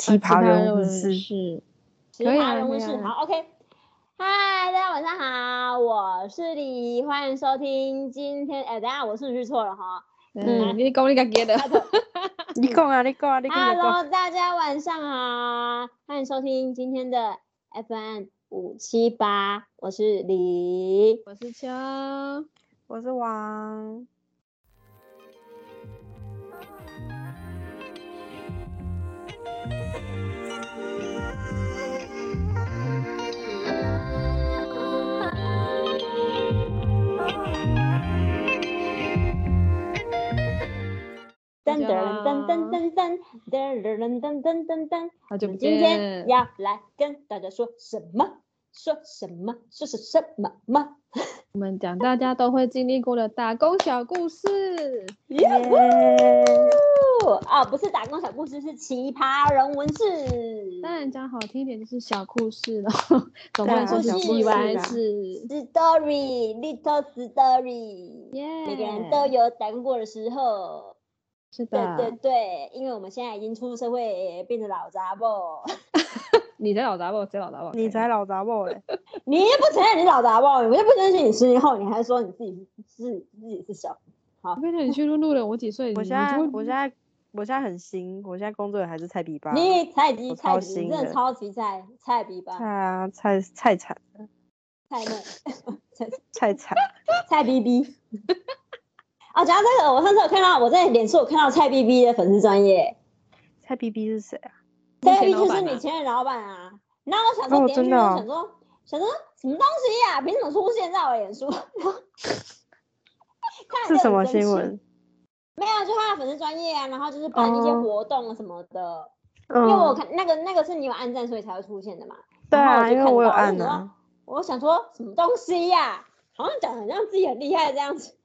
奇葩人文士，是奇葩人物是好，OK。嗨，大家晚上好，我是李，欢迎收听今天。哎，等下我顺序错了哈。嗯，你讲你家己的，你讲啊，你讲啊，你讲啊，Hello，大家晚上好，欢迎收听今天的 FM 五七八，我是李。我是秋，我是王。噔噔噔噔噔噔噔噔噔噔噔噔。好久不见今天。要来跟大家说什么？说什么？说是什么吗？我们讲大家都会经历过的打工小故事。耶！哦，啊，不是打工小故事，是奇葩人文事。当然讲好听一点就是小故事了，总不能说小故事。Story，little story，耶，每个人都有打工过的时候。是对的。对对，因为我们现在已经出社会，变成 老杂货。你才老杂不？谁老杂不？你才老杂货嘞！你又不承认你老杂货，我又不相信你十年后你还说你自己是是自己是小。我跟你讲，你去录录了，我几岁？我现在，我现在，我现在很新，我现在工作也还是菜比吧。你菜鸡菜比，你真的超级菜菜比吧菜？啊，菜菜惨了，菜嫩菜菜惨。菜逼逼。哦，讲到这个，我上次有看到我在脸书有看到蔡 B B 的粉丝专业，蔡 B B 是谁啊？蔡逼逼前老板啊就是你前任老板啊。然后我想说哦点进去，想说想说什么东西呀、凭什么出现在我脸书？看是什么新闻？没有，就他的粉丝专业啊，然后就是办一些哦活动什么的。嗯，因为我看那个那个是你有按赞，所以才会出现的嘛。对啊，因为我有按啊就想说，我想说什么东西呀、好像讲的很像自己很厉害这样子。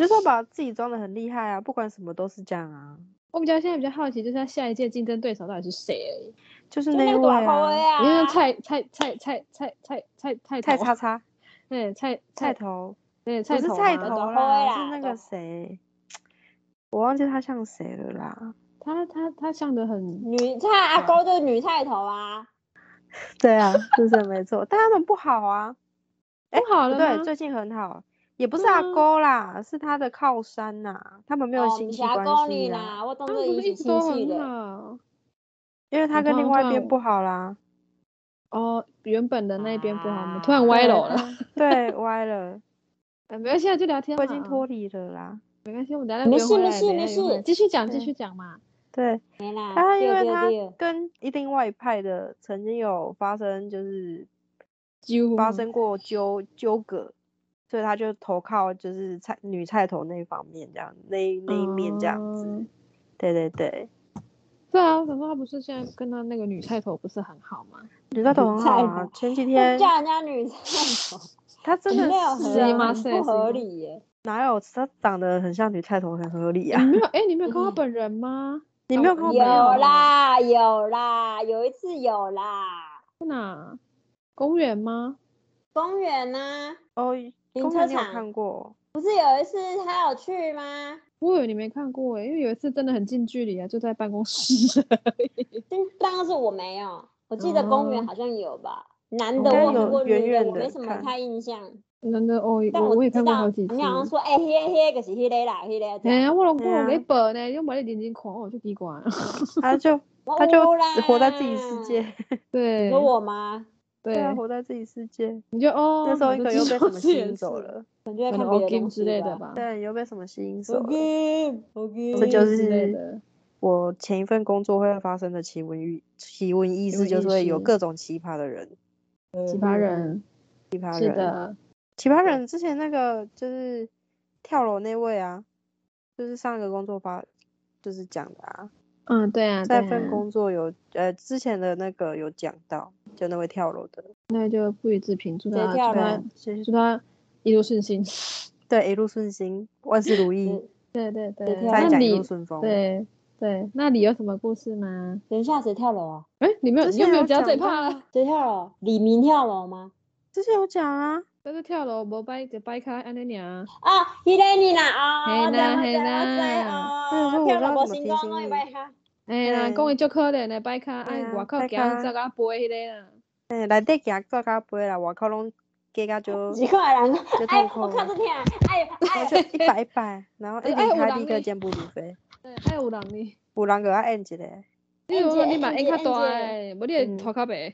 就是要把自己装的很厉害啊，不管什么都是这样啊。我比较现在比较好奇，就是他下一届竞争对手到底是谁而已。就是那一位啊，啊，你看蔡蔡蔡蔡蔡蔡蔡蔡头菜叉叉对蔡菜蔡头，对不是蔡头啦，是那个短谁，我忘记他像谁了啦。他他他像的很女菜阿勾就是女菜头啊。对啊，是是没错，但他们不好啊。哎不不好了吗对，最近很好，也不是阿勾啦，是他的靠山呐、他们没有哦亲戚关系勾你啦，啦，我懂他们不是做一起一直都很亲戚的。好因为他跟另外一边不好啦，哦，原本的那一边不好，我们啊突然歪楼了。对，歪了，呃没关系，啊，就聊天。我已经脱离了啦。没关系，我们聊聊没事没事没事继续讲，继续讲嘛。对，没啦，他因为他跟一另外一派的曾经有发生就是纠发生过纠纠葛，所以他就投靠就是菜女菜头那一方面这样那那一面这样子。嗯对对对，对啊，我想说他不是现在跟他那个女菜头不是很好吗？女菜头很好菜啊，前几天 叫人家女菜头，他真的没有是吗是不合理耶。哪有他长得很像女菜头，很合理啊你？没有哎，你没有 看他嗯本人吗？你没有看过有本人有？啦有啦，有一次有啦，在哪？公园吗？公园啊、哦，停车场看过？不是有一次他有去吗？我以为你没看过哎，因为有一次真的很近距离啊，就在办公室而已。但办公室我没有，我记得公园哦好像有吧。男的我看过女的远远地我没什么太印象。男的哦，但我我也看过好几次你。好像说，哎、迄、迄、个是迄个啦，迄、个这样。哎呀，我老公对啊给本呢，又没你认真看，我就奇怪。他就他就只活在自己世界，对，有我吗？对对啊，活在自己世界。你就哦，那时候好就可能又被什么吸？引走了，可能就在看别之类的。吧。对，又被什么吸引走了。这就是的我前一份工作会发生的奇闻异奇闻异事，就是会有各种奇葩的人，奇葩人，奇葩人，是的，奇葩人之前那个就是跳楼那位啊，就是上一个工作发就是讲的啊，嗯，对啊，在对啊份工作有呃之前的那个有讲到，就那位跳楼的，那就不予置评，祝他祝他跳楼，祝他一路顺心。对，一路顺心，万事如意，嗯对对对，再讲一路顺风。对对，那你有什么故事吗？等一下谁跳楼啊？哎，你没有，有你有没有讲这一讲到趴了？谁跳楼？李明跳楼吗？之前有讲啊，但是跳楼无摆就摆开安尼尔。啊，迄个你啦，哦，嘿啦嘿啦哦，那时候我跳楼无成功，提醒你我会摆哈。哎啦，讲伊足可怜的，摆卡爱外口行卡。走甲飞迄个啦。诶，内底行做甲飞啦，外口拢加甲就奇怪人，就哎我看这天，哎哎，就一百一百，然后一哎离开立刻有人呢健步如飞，对，爱有人呢。有人给我按一个，你如果你嘛按较大无你会嗯头较白。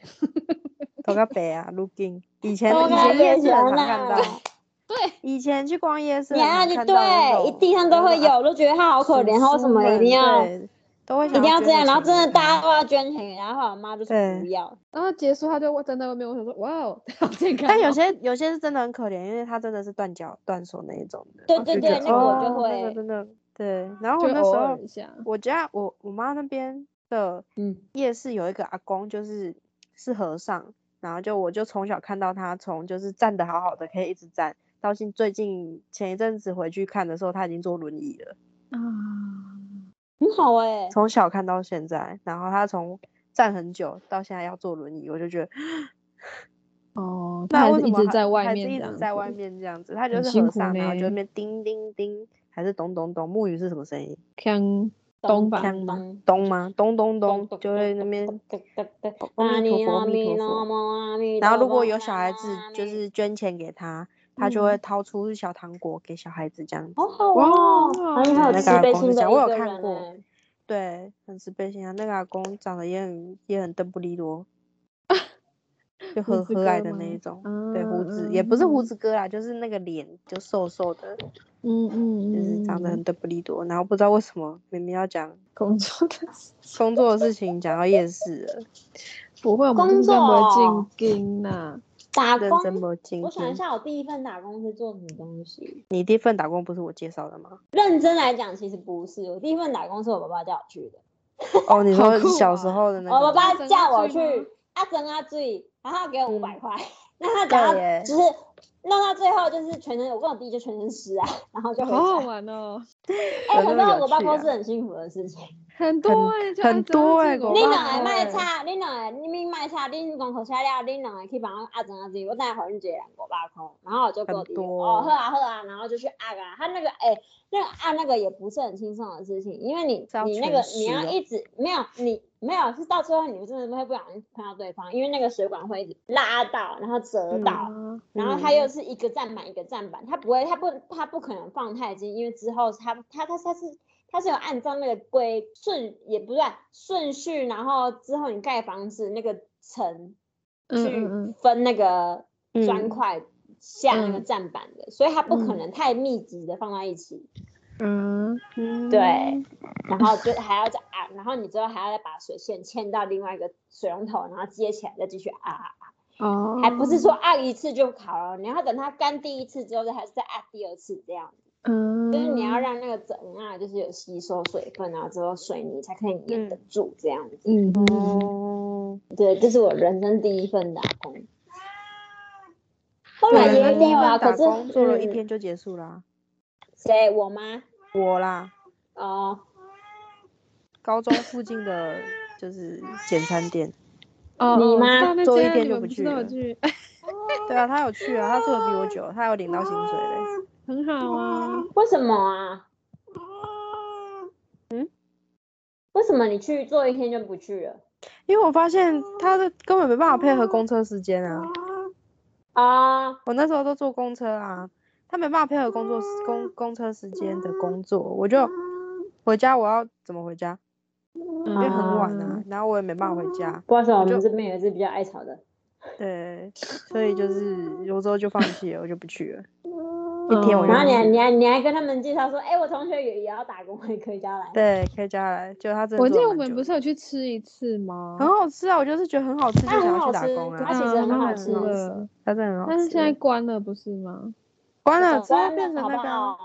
头较白啊，如今。以前以前夜市也很想常看到。啦，对，以前去逛夜市你看对，地上都会有，我都觉得他好可怜，他为什么一定要都会定要这样？然后真的大家家都要捐钱，然后我妈就说对不要。然后结束他就站在外面，我想说哇哦，好健康哦。但有些有些是真的很可怜，因为他真的是断脚断手那一种的。对对对，那个我就哦那个会，真的对。然后我那时候我家我我妈那边的嗯，夜市有一个阿公，就是是和尚，然后就我就从小看到他从就是站的好好的，可以一直站，到现最近前一阵子回去看的时候，他已经坐轮椅了，啊，很好哎。从小看到现在，然后他从站很久到现在要坐轮椅，我就觉得 哦，他还是一那为什么还直在外面这样子，直在外面这样子，他就是和尚，然后就那边叮叮叮，还是咚咚咚，木鱼是什么声音？锵东吧，锵吗咚？咚吗？咚咚咚，就会那边。阿阿弥陀佛，阿阿弥弥陀佛。然后如果有小孩子就是捐钱给他，他就会掏出小糖果给小孩子这样子。好好哇哦，哇很有那个慈悲心我有看过对，很慈悲心啊。那个阿公长得也很也很邓布利多，就很和和蔼的那一种。对，胡子嗯也不是胡嗯子哥啦，就是那个脸就瘦瘦的，嗯嗯就是长得很邓布利多。然后不知道为什么明明要讲工作的事 工作的事情，讲到夜市了，不会，我们工作进京呐。打工。我想一。下，我第一份打工是做什么东西？你第一份打工不是我介绍的吗？认真来讲，其实不是。我第一份打工是我爸爸叫我去的。哦，你 说小时啊候的那个吗？我爸爸叫我去阿珍阿醉，然后他给我五百嗯块，那他只要就是弄到最后就是全身，我跟我弟就全身湿啊，然后就回好好。玩哦，哎，很多有那么有狗爸公趣啊是很幸福的事情。很多哎，就很多欸这个你两个卖茶，你两个你咪卖菜，恁功课写了，恁两个去帮我压针压针，我等下回恁一个人五百块，然后我就跟我弟弟很多哦，喝啊喝啊，然后就去按啊，他那个哎、那个按那个也不是很轻松的事情，因为你你那个你要一直没有你没有是到最后你真的会不小心碰到对方，因为那个水管会一直拉到，然后折到。啊然后它又是一个站板一个站板，它不会，它不，它不可能放太近，因为之后它它它它是它是有按照那个规顺也不算顺序，然后之后你盖房子那个层嗯去分那个砖嗯块下那个嗯。站板的，所以它不可嗯。能太密集的放在一起，嗯，嗯。对，然后就还要再按，然后你之后还要再把水线牵到另外一个水龙头，然后接起来再继续按按按。哦，还不是说按一次就好了，你要等它干第一次之后，再还是再按第二次这样子，嗯，就是你要让那个整啊，就是有吸收水分啊，之后水泥才可以粘得住这样子。嗯对，这是我人生第一份打工。后来也有啊，可是做了一嗯天就结束啦。谁？我吗？我啦，哦，高中附近的就是简餐店。哦，哦你吗做一天就不去了 对啊，他有去啊，他做的比我久，他有领到薪水嘞。很好啊。为什么啊？嗯？为什么你去做一天就不去了？因为我发现他的根本没办法配合公车时间啊。啊，我那时候都坐公车啊，他没办法配合工作时公公车时间的工作，我就回家我要怎么回家？因为很晚啊，然后我也没办法回家，不好意思，我们这边也是比较爱吵的。对，所以就是有时候就放弃了，我就不去了。一天我就然后你还你还你还跟他们介绍说，哎、我同学也也要打工，也可以加来。对，可以加来，就他真的我记得我们不是有去吃一次吗？很好吃啊，我就是觉得很好吃，就想要去打工啊。它其实很好吃的很好的，它真的很好吃。但是现在关了不是吗？关了之后变成那个？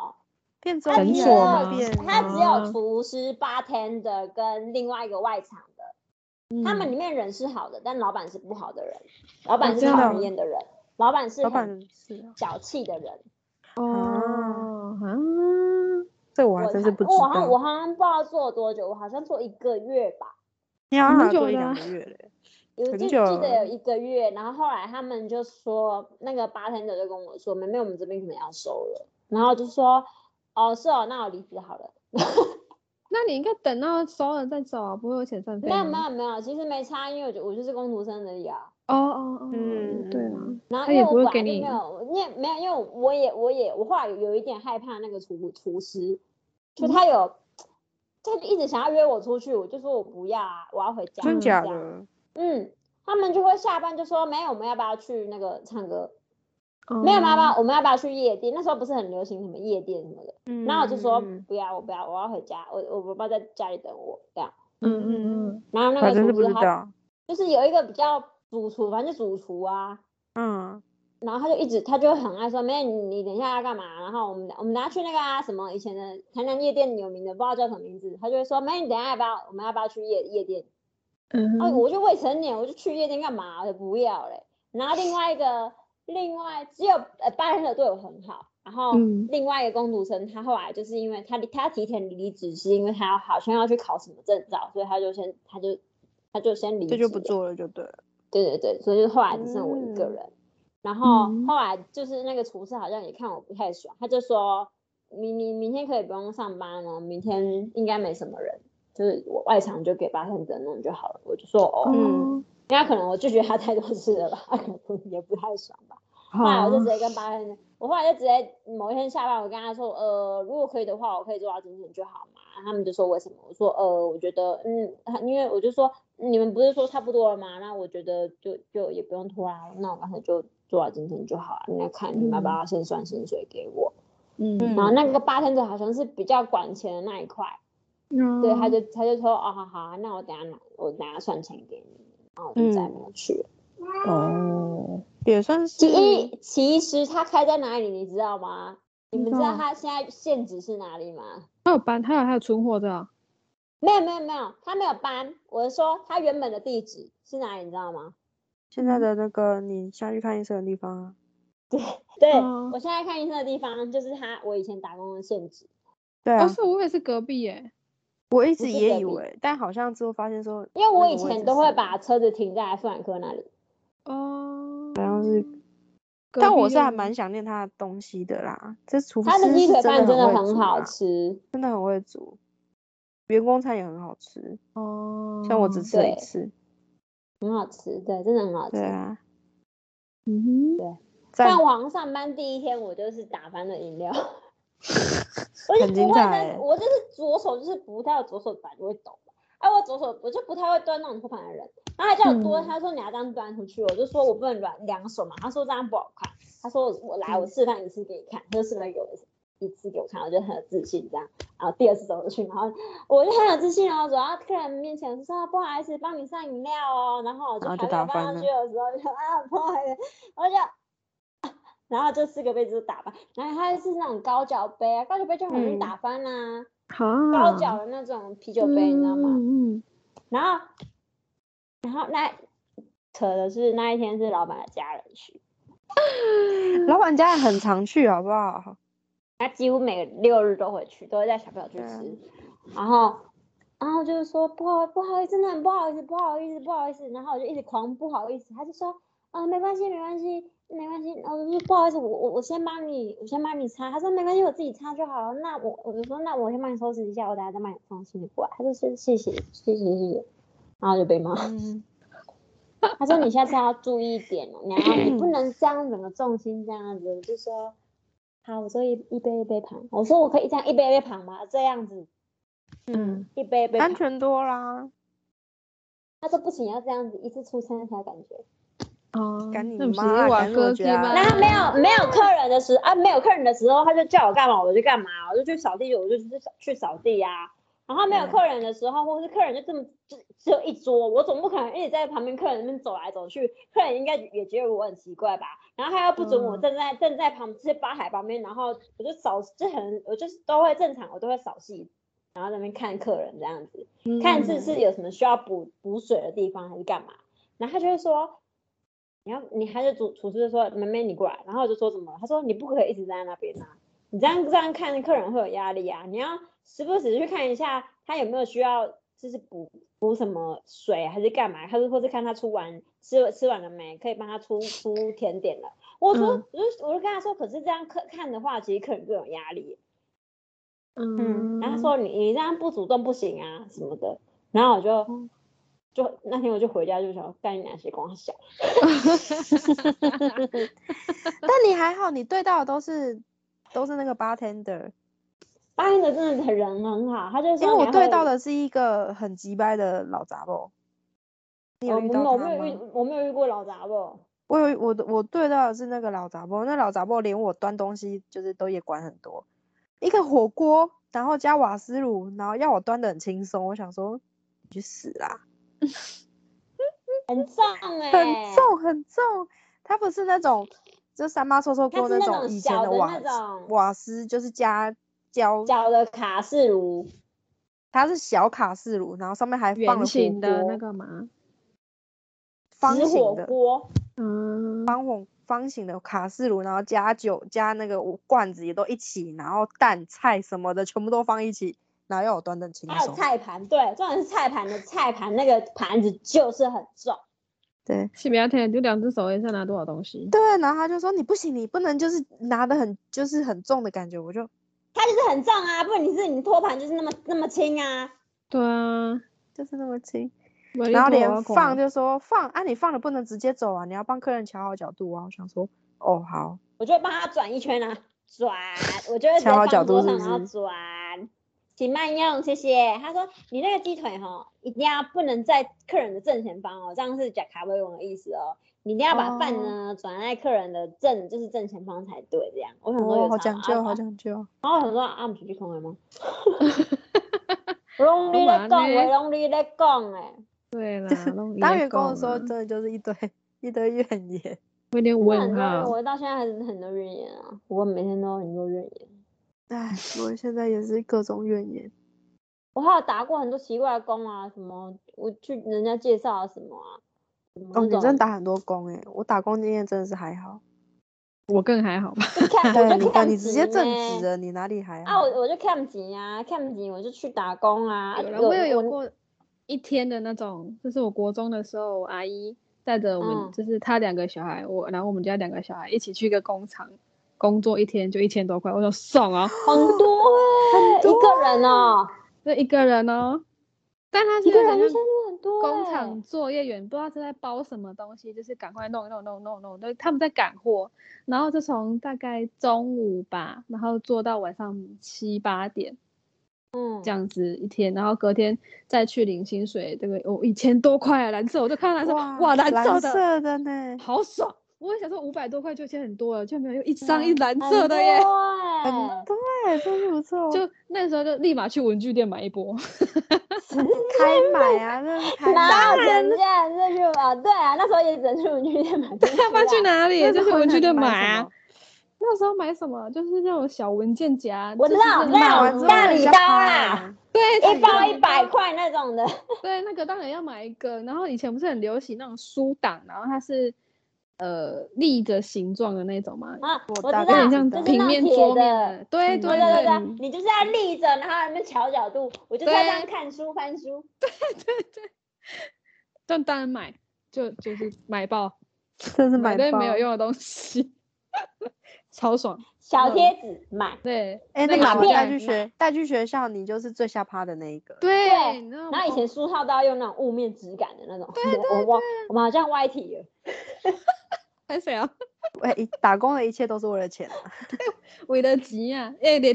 变中诊它只有医院所吗变它只啊有厨师、bartender 跟另外一个外场的，他们里面人是好的，但老板是不好的人，老板是讨厌的人，老板是老很板是啊，小气的人。哦啊，这我还真是不知我好像我。好像不知道做了多久，我好像做一个月吧。你好像做一两个月嘞。有记记得有一个月，然后后来他们就说，那个 bartender 就跟我说，妹妹，我们这边可能要收了，然后就说，哦，是哦，那我离职好了。那你应该等到收了再走啊，不会有遣散费没有没？有没有，其实没差，因为我就我就是工读生而已啊。哦哦哦，嗯对啊，然后他也因为我本来不会给你没有，因为没有，因为我也我也我后来有有一点害怕那个厨厨师，就他有，他就一直想要约我出去，我就说我不要啊，我要回家。真假？的？嗯，他们就会下班就说没有，我们要不要去那个唱歌？哦没有，要不要我们要不要去夜店？那时候不是很流行什么夜店什么的，嗯然后我就说嗯不要，我不要，我要回家，我我爸爸在家里等我这样。嗯嗯嗯，然后那个厨师他。就是有一个比较主厨，反正就主厨啊，嗯，然后他就一直，他就很爱说，妹，你你等一下要干嘛？然后我们我们等下去那个啊什么以前的台南夜店有名的，不知道叫什么名字，他就会说，妹，你等一下要不要？我们要不要去夜夜店？啊，嗯哼，我就未成年，我就去夜店干嘛？我就不要嘞。然后另外一个，另外只有呃八人的对我很好，然后嗯另外一个工读生，他后来就是因为他他提前离职，是因为他要好像要去考什么证照，所以他就先他就他就先离职，这就不做了就对了。对对对，所以就是后来只剩我一个嗯人。然后嗯后来就是那个厨师好像也看我不太爽，他就说明明明天可以不用上班了，明天应该没什么人，就是我外场就给八天者弄就好了。我就说哦，嗯，因为可能我拒绝他太多次了吧，他可能也不太爽吧。后来我就直接跟八天，我后来就直接某一天下班，我跟他说，呃，如果可以的话，我可以做到今天就好嘛。他们就说为什么？我说，呃，我觉得，嗯，他因为我就说你们不是说差不多了吗？那我觉得就就也不用拖拉了，那我刚才就做到今天就好了。那看你们要不要先算薪水给我？嗯嗯然后那个八天者好像是比较管钱的那一块，嗯，对，他就他就说，哦，好好啊，那我等下拿，我等下算钱给你。然后我就再没有去了。哦，也算是其其实他开在哪里，你知道吗？你们知道他现在现址是哪里吗？他有搬，他有他有存货的啊，没有没有没有，他没有搬。我是说他原本的地址是哪里，你知道吗？现在的那个你下去看医生的地方啊。对、哦我现在看医生的地方就是他我以前打工的现址。对啊哦，，是我也是隔壁耶，我一直也以为，但好像之后发现说，因为我以前都会把车子停在妇产科那里。哦，好像是，但我是还蛮想念他的东西的啦。这厨师他的鸡腿饭真的很好吃，真的很会煮，员工餐也很好吃，哦，像我只吃了一次。很好吃，对，真的很好吃对。啊，嗯哼，对。但我好像上班第一天，我就是打翻了饮料，我就不会我就是左手就是不太，左手本来就会抖嘛，哎、我左手我就不太会端那种托盘的人，然后他叫我多，嗯他说你要这样端出去，我就说我不能软两手嘛，他说这样不好看，他说我我来我示范一次给你看，他就示范给我一次给我看，我就很有自信这样，然后第二次走过去，然后我就很有自信哦，走到客人面前说、啊、不好意思，帮你上饮料哦，然后我就然后还没有放就打翻了上去的时候就啊不好意思，我就。然后这四个杯子都打翻，然后它是那种高脚杯啊，高脚杯就很容易嗯打翻啦、好，高脚的那种啤酒杯，你知道吗？嗯嗯然后，然后那扯的是那一天是老板的家人去，老板家人很常去，好不好？他几乎每个六日都会去，都会带小朋友去吃。然后，然后就是说不好不好意思，真的很不好意思，不好意思，不好意思。然后我就一直狂不好意思，他就说啊、没关系没关系没关系。我就说不好意思，我我我先帮你，我先帮你擦。他说没关系，我自己擦就好了。那我我就说那我先帮你收拾一下，我等下再帮你放行李过来。他就说是谢谢谢谢谢谢，然后就被骂。嗯，他说你下次要注意一点哦，你要你不能这样整个重心这样子。我就说好，我说一一杯一杯盘，我说我可以这样一杯一杯盘吗？这样子，嗯，一杯一杯。安全多啦。他说不行，要这样子，一次出餐才有感觉。哦，赶你那不是妈瓦赶我家哥鸡吗？然后没有没有客人的时啊，没有客人的时候，他就叫我干嘛我就干嘛，我就去扫地，我就去扫去扫地啊。然后没有客人的时候，或者是客人就这么就只有一桌，我总不可能一直在旁边客人那边走来走去，客人应该也觉得我很奇怪吧。然后他又不准我嗯站在站在旁这些吧台旁边，然后我就扫，就很我就是都会正常，我都会扫戏，然后在那边看客人这样子。看是是有什么需要补补水的地方还是干嘛，然后他就会说，你要你还是主厨师就说妹妹你过来，然后我就说怎么了？他说你不可以一直站在那边啊，你这样这样看客人会有压力啊，你要时不时去看一下他有没有需要就是补补什么水还是干嘛，他是或是看他出完吃吃完了没，可以帮他出出甜点了。我说、嗯我就我就跟他说，可是这样客看的话，其实客人更有压力。嗯，然后他说你你这样不主动不行啊什么的，然后我就嗯就那天我就回家就想干你哪些光小，但你还好，你对到的都是都是那个 bartender，八天的真的很人很好，他就因为我对到的是一个很急掰的老杂货。你有我没遇到他有我没有遇吗？我没有遇过老杂不，我有我的我对到的是那个老杂货，那老杂货连我端东西就是都也管很多，一个火锅，然后加瓦斯炉，然后要我端的很轻松，我想说你去死啦，很重。哎、很重很重，它不是那种就三妈臭臭它锅那种种以前的瓦瓦斯，就是加胶，小的卡式炉，它是小卡式炉，然后上面还放了的那个嘛，方形的。锅，嗯，方红方形的卡式炉，然后加酒加那个罐子也都一起，然后蛋菜什么的全部都放一起，然后要我端的轻还有。菜盘，对，重点是菜盘的菜盘那个盘子就是很重，对西比亚天就两只手也是拿多少东西，对，然后他就说你不行，你不能就是拿的很就是很重的感觉，我就它就是很重啊，不然你是你托盘就是那么那么轻啊，对啊，就是那么轻，然然后连放就说放啊，你放了不能直接走啊，你要帮客人调好角度啊。我想说哦好，我就帮他转一圈啊，转，我就会调好角度是不桌上然后转，请慢用，谢谢。他说你那个鸡腿哈，一定要不能在客人的正前方哦，这样是假卡威王的意思哦。你一定要把饭呢转在客人的正，就是正前方才对，这样。我想说有哦好讲究好啊讲究。然后我想说啊，不出去空了吗？拢你干嘛咧讲，呢话拢你咧讲诶。对啦，当员工的时候，真真的就是一堆一堆怨言。我 有点问多人，号，我到现在还是很多怨言啊，我每天都有很多怨言。唉，我现在也是各种怨言。我还有打过很多奇怪的工啊，什么我去人家介绍啊什么啊，什么哦，你真的打很多工诶、我打工经验真的是还好。我更还好吧，就看 对，你看你直接正职了，你哪里还啊，我我就看紧啊，看紧我就去打工啊。有我有有过一天的那种，就是我国中的时候，我阿姨带着我们，嗯就是她两个小孩，我然后我们家两个小孩一起去一个工厂工作，一天就一千多块，我说爽啊，很多哎、一个人哦，就一个人哦，但他一个人一千是好像多很多、欸。工厂作业员，不知道是在包什么东西，就是赶快弄弄弄弄弄，对他们在赶货，然后就从大概中午吧，然后做到晚上七八点嗯这，样子一天，然后隔天再去领薪水，这个哦一千多块啊，蓝色，我就看到蓝色，哇，蓝色蓝的，色的呢，好爽！我也想说五百多块就已经很多了，就没有又一张嗯一蓝色的耶，对，真是不错。就那时候就立马去文具店买一波，开买啊，真的是开哪有买。人家这去啊？对啊，那时候也只能去文具店买东西啊。要不然去哪里？就去文具店买啊。那时候买什么？就是那种小文件夹，我知就是道那大礼包啊，对，一包大一百包。块那种的。对，那个当然要买一个。然后以前不是很流行那种书档，然后它是呃立着形状的那种吗，啊，我知道，有点像就是平面桌面的。对嗯对对对对对对，你就是要立着，然后在那边调角度，我就是要这样看书翻书。对对对但当然买，就就是买爆，真是买爆买堆没有。用的东西，超爽。小嗯贴纸买，对，哎，那个带去学，带去学校，你就是最下趴的那一个。对，然后以前书套都要用那种雾面质感的那种。对对我我们好像歪题了。拍谁啊？哎，一打工的一切都是为了钱啊。韦德吉呀，哎，得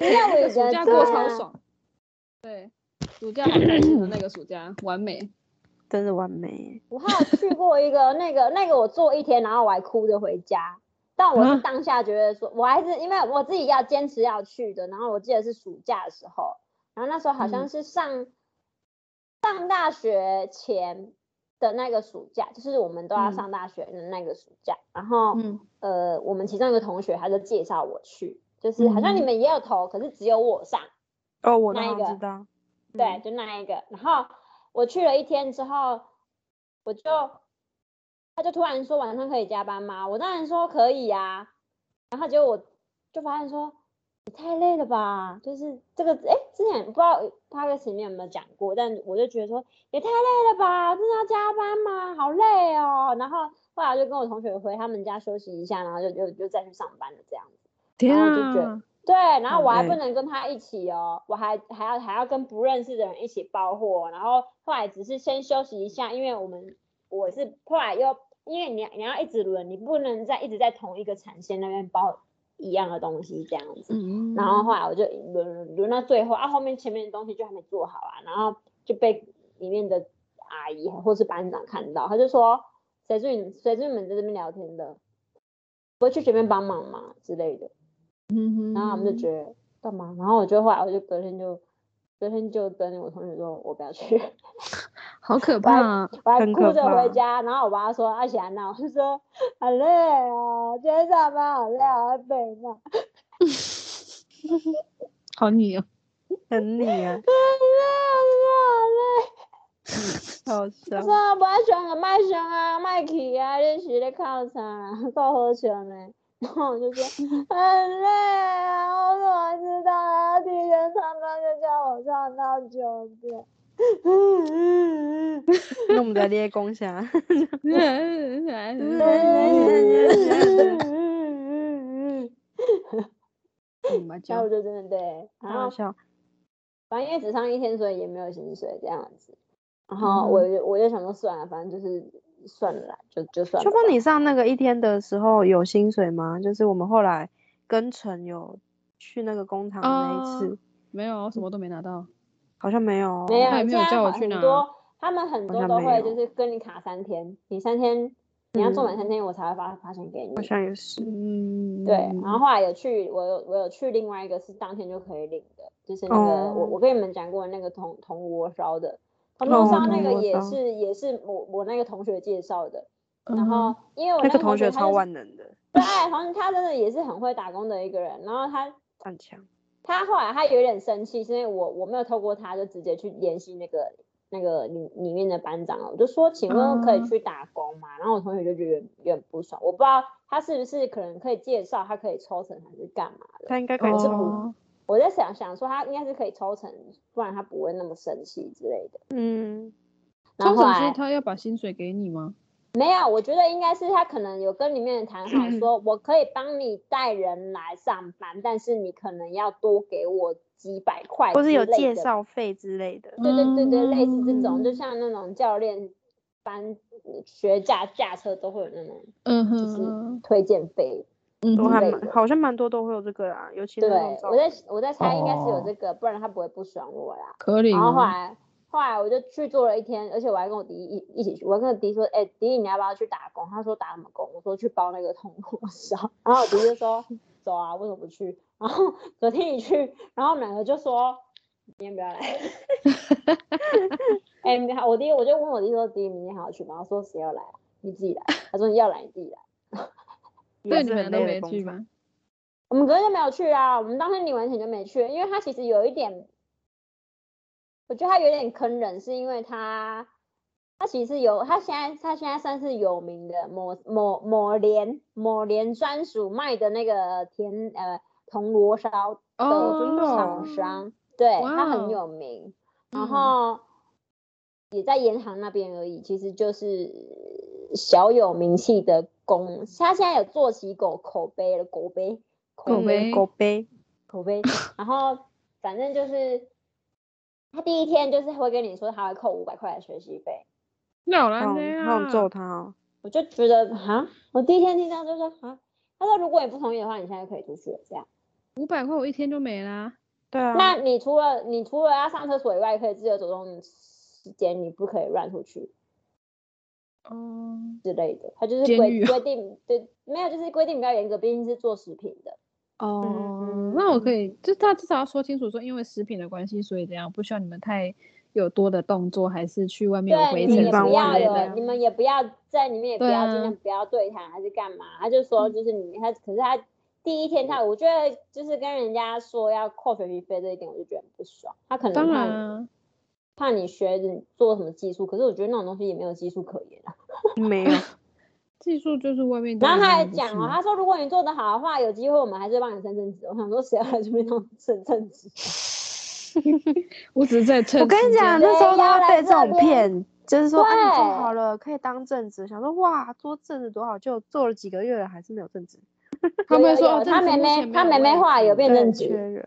暑假过超爽。对，暑假好开心的那个暑假，完美。真是完美。我还有去过一个那个那个我做一天，然后我还哭着回家。但我是啊当下觉得说，我还是因为我自己要坚持要去的。然后我记得是暑假的时候，然后那时候好像嗯是上、上大学前的那个暑假，就是我们都要嗯上大学的那个暑假。然后、嗯，呃，我们其中一个同学他就介绍我去，就是好像你嗯们也有投，可是只有我上。哦，我那一个知道。对，就那一个。然后我去了一天之后，我就他就突然说晚上可以加班吗？我当然说可以呀、然后结果我就发现说你太累了吧，就是这个哎，之前不知道他在前面有没有讲过，但我就觉得说也太累了吧，真的要加班吗？好累哦。然后后来就跟我同学回他们家休息一下，然后就就就再去上班了这样子。天啊，对，然后我还不能跟他一起哦，我还还要还要跟不认识的人一起包货，然后后来只是先休息一下，因为我们我是后来又因为你你要一直轮，你不能再一直在同一个产线那边包一样的东西这样子，嗯，然后后来我就轮轮轮到最后啊，后面前面的东西就还没做好啊，然后就被里面的阿姨或是班长看到，他就说谁是你谁是你们在这边聊天的，不会去前面帮忙吗？之类的。嗯哼，然后我们就觉得干嘛？然后我就后来我就隔天就隔天就跟我同学说，我不要去，好可怕啊，我还哭着回家。然后我爸说阿霞呢，我就说好累哦，今天上班好累，好累呢，好腻哦，很你啊，好累好累。好笑我。说无爱上啊，卖上啊，卖去啊，你是咧靠啥？够好笑呢。然后我就说很累啊，我怎么知道啊？第一天上班就叫我上到九点。那我们在练功下，嗯嘛然后我就就真的对，然后好笑。反正因为只上一天，所以也没有薪水这样子。然后我就我就想说算了，反正就是算了啦，就就算了吧。秋风，你上那个一天的时候有薪水吗？就是我们后来跟陈有去那个工厂的那一次，没有，什么都没拿到。好像没有哦。没有，他也没有叫我去拿很多，他们很多都会就是跟你卡三天，你三天你要做满嗯三天，我才会发发钱给你好。像也是。嗯，对，然后后来有去，我有我有去另外一个是当天就可以领的，就是那个、我我跟你们讲过的那个铜铜锅烧的，铜锅哦烧那个也是也是我我那个同学介绍的，然嗯后因为我那个同同学超万能的，对，好像他真的也是很会打工的一个人，然后他很强。他后来他有点生气，是因为我我没有透过他就直接去联系那个那个里里面的班长了，我就说请问可以嗯去打工吗？然后我同学就觉得有点不爽，我不知道他是不是可能可以介绍他可以抽成还是干嘛的。他应该可以抽。哦，我在想想说他应该是可以抽成，不然他不会那么生气之类的。嗯，抽成是他要把薪水给你吗？没有，我觉得应该是他可能有跟里面的谈好，说我可以帮你带人来上班，但是你可能要多给我几百块，或是有介。绍费之类的。对对对对，类似这种，就嗯像那种教练班学驾驾车都会有那种嗯就是，推荐费。嗯都还蛮好像蛮多都会有这个啦，尤其那种对，我在我在猜应该是有哦这个，不然他不会不选我啦。可以然后后吗？来后来我就去做了一天，而且我还跟我弟一一起去，我跟我弟说，哎、弟你要不要去打工？他说打什么工？我说去包那个铜锅烧。然后我弟就说走啊，为什么不去？然后隔天你去，然后我们两个就说明天不要来。哎、你好，我弟我就问我弟说，弟明天还要去吗？他说谁要来啊？你自己来。他说你要来你自己来。对，你们都没去吗？我们隔天就没有去啊，我们当天领完钱就没去，因为他其实有一点，我觉得他有点坑人，是因为他他其实有，他现在他现在算是有名的某某某联某联专属卖的那个甜呃铜锣烧的厂商，对他很有名，然嗯。后也在银行那边而已，其实就是小有名气的公，他现在有做起狗口碑了，狗碑口碑狗碑，口碑，然后反正就是他第一天就是会跟你说他会扣五百块的学习费，要好好来的想揍！他哦。我就觉得哈，我第一天听到就说哈，他说如果你不同意的话，你现在可以出去了这样。五百块我一天就没啦。对啊，那你除了你除了要上厕所以外，可以自由走动的时间，你不可以乱出去嗯，之类的。他就是规啊规定，对，没有就是规定比较严格，毕竟是做食品的。哦，那我可以，就他至少要说清楚，说因为食品的关系，所以这样不需要你们太有多的动作，还是去外面有对，灰你们不要。你们也不要在里面也不要尽啊量不要对谈还是干嘛？他就说就是你他，可是他第一天他，我觉得就是跟人家说要扣学习费这一点，我就觉得很不爽。他可能当怕你然啊，怕你学你做什么技术，可是我觉得那种东西也没有技术可言啊。没有，技术就是外面。然后他还讲哦，他说如果你做得好的话，有机会我们还是帮你升正职。我想说谁要来这边当升正职？我只是在趁我跟你讲，那时候都要被这种骗，就是说，啊，你做好了可以当正职，想说哇，做正职多好，就做了几个月了，还是没有正职。他们说他妹妹他妹妹话有变对正职，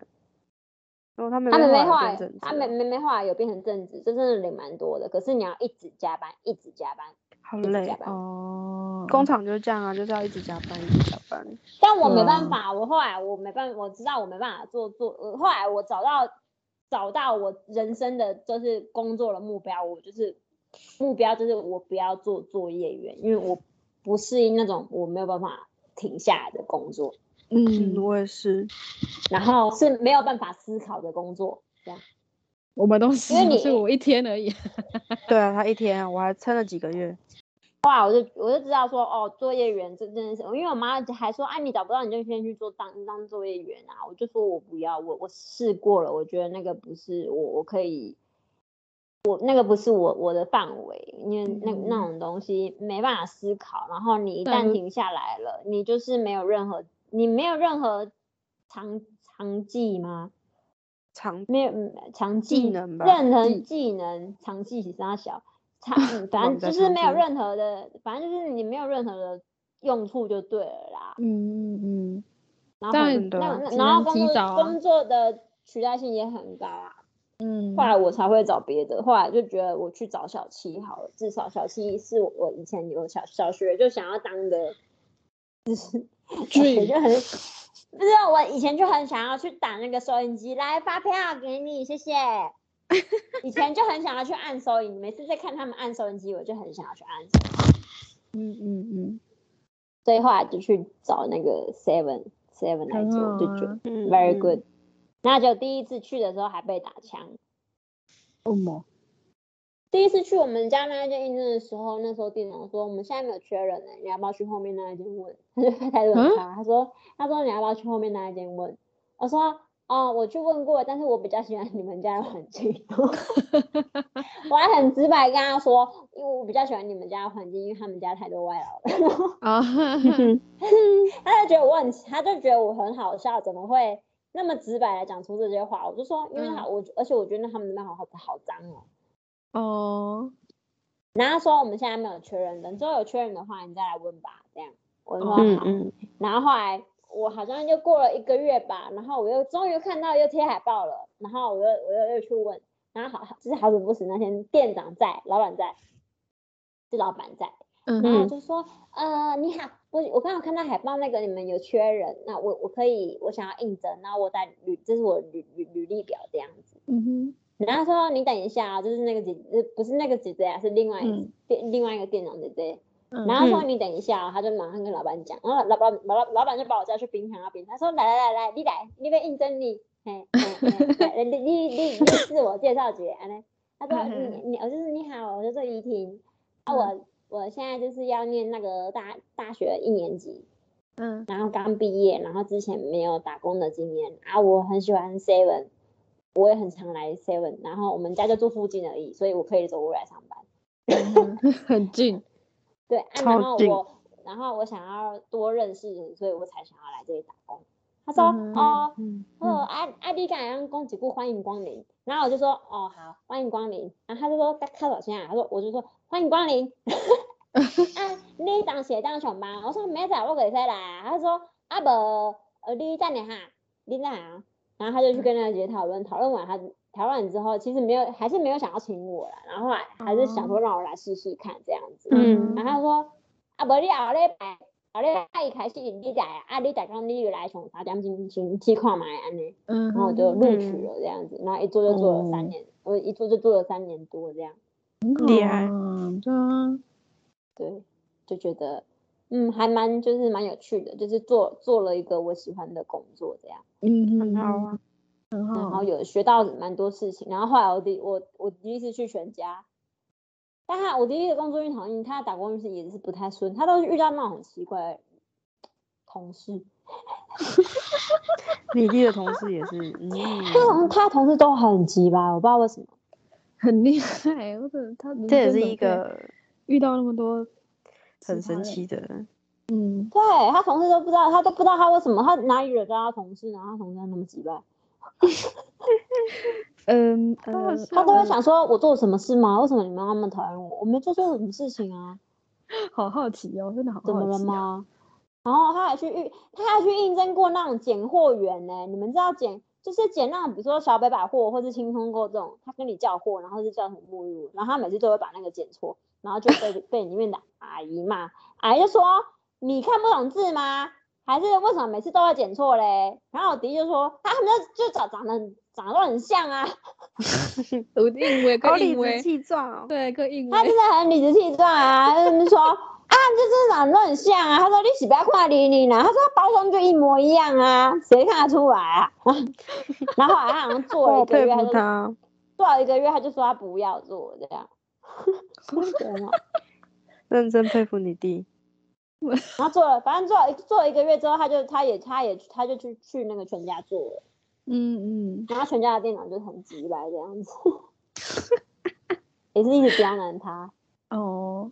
他妹他妹妹后后来来变正职他妹妹妹后来有变成正职，这真的领蛮多的。可是你要一直加班，一直加班，好累。哦，工厂就是这样啊，就是要一直加班，一直加班。但我没办法，我后来我没办法，我知道我没办法做做。呃后来我找到找到我人生的就是工作的目标，我就是目标就是我不要做作业员，因为我不适应那种我没有办法停下来的工作，嗯，嗯，我也是。然后是没有办法思考的工作，这样。我们都是，因为你是我一天而已。对啊，他一天啊，我还撑了几个月。后来我就我就知道说，哦，作业员这真的是，因为我妈还说，哎、你找不到你就先去做当当作业员啊。我就说我不要，我我试过了，我觉得那个不是我我可以，我那个不是我我的范围，因为那那种东西没办法思考，然后你一旦停下来了，你就是没有任何，你没有任何长长技吗？长没有嗯长技技能吧任何技技能长技是啥小，长 嗯反正就是没有任何的，反正就是你没有任何的用处就对了啦。嗯嗯然后然后工作啊工作的取代性也很高啊。嗯后来我才会找别的，后来就觉得我去找小七好了，至少小七是我我以前有小小学就想要当的，就是小学 Dream 就很不是我以前就很想要去打那个收音机，来发票给你，谢谢。以前就很想要去按收银，每次在看他们按收音机，我就很想要去按收银，嗯嗯嗯，所以后来就去找那个 Seven Seven 来很做，就觉得 very 嗯 good。那就第一次去的时候还被打枪，哦么？第一次去我们家那一间应征的时候，那时候店长说我们现在没有缺人呢、你要不要去后面那一间问？他就态度很差，他说他说你要不要去后面那一间问？我说哦，我去问过，但是我比较喜欢你们家的环境。我还很直白跟他说，因为我比较喜欢你们家的环境，因为他们家太多外劳了。啊，他就觉得我很，他就觉得我很好笑，怎么会那么直白的讲出这些话？我就说，因为他、我，而且我觉得他们那边好好好脏哦。哦，然后他说我们现在没有缺人，等之后有缺人的话，你再来问吧。这样，我说好。嗯嗯，然后后来我好像又过了一个月吧，然后我又终于看到又贴海报了，然后我又我又又去问，然后好就是好死不死那天店长在，老板在，是老板在，嗯然后就说，呃，你好，我我刚好看到海报，那个你们有缺人，那我我可以，我想要应征，然后我带履，这是我履履履历表这样子。嗯哼，然后说你等一下啊，就是那个姐，呃不是那个姐姐啊，是另外店、另外一个店长姐姐。然后说你等一下，他就马上跟老板讲，然后老板老老板就把我叫去冰箱那边，他说来来来来，你来，你被应征你，嘿，嘿嘿你你你自我介绍姐，安，他说你你我就是你好，我就是怡婷，啊我我现在就是要念那个大大学一年级，嗯然后刚毕业，然后之前没有打工的经验啊，我很喜欢 Seven，我也很常来 Seven，然后我们家就住附近而已，所以我可以走路来上班。很近，对，啊、然后我，然后我想要多认识人，所以我才想要来这里打工。他说，嗯哦，嗯哦，啊啊，你敢让讲几句欢迎光临，然后我就说，哦，好，欢迎光临。然后他就说，开多少钱啊？他说，我就说欢迎光临。啊，你当时会当上班？我说明仔我可以来啊。他说，啊无，呃，你等一下，你等一下。然后他就去跟那个姐姐讨论，讨论完他讨论完之后，其实没有，还是没有想要请我啦。然后还是想说让我来试试看这样子。嗯然后他说，啊，无你后礼拜，后礼拜一开始你来，啊，你大刚你就来上三点钟先去看嘛安尼。嗯然后我就录取了这样子，然后一做就做了三年，我一做就做了三年多这样，厉害嗯，对啊，对，就觉得嗯还蛮就是蛮有趣的，就是做做了一个我喜欢的工作这样，嗯，很好啊。很然后，有学到蛮多事情，然后后来我第我我第一次去全家，但他我第一个工作运好像他打工运势也是不太顺，他都是遇到那种很奇怪同事，你弟的同事也是，嗯，他他同事都很急吧，我不知道为什么。很厉害，我真的他人这也是一个遇到那么多很神奇的。嗯，对他同事都不知道，他都不知道他为什么他哪里惹到他同事，然后他同事那么鸡巴。嗯好呃，他都会想说，我做了什么事吗？为什么你们那么讨厌我？我没做错什么事情啊？好好奇哦，真的好好奇、怎么了哦？吗？然后他还去应，他还去应征过那种拣货员呢。你们知道拣就是拣那种，比如说小北百货或是轻松购这种，他跟你叫货，然后是叫什么沐浴露，然后他每次都会把那个拣错，然后就被被里面的阿姨骂，阿姨就说你看不懂字吗？还是为什么每次都要剪错嘞？然后我弟就说，他们就就长长得长得都很像啊，有硬威好理直气壮哦。对，跟硬威他真。的很理直气壮啊，就是说啊，这这长得都很像啊。他说你是不要看你你呢，他说包装就一模一样啊，谁看得出来啊？然后他好像做了一个月，他就服他，做了一个月，他就说他不要做这样。认真佩服你弟。然后做了，反正做了做了一个月之后，他就他也他也他就去去那个全家做了，嗯嗯，然后全家的店长就很急来这样子，也是一直刁难他。哦，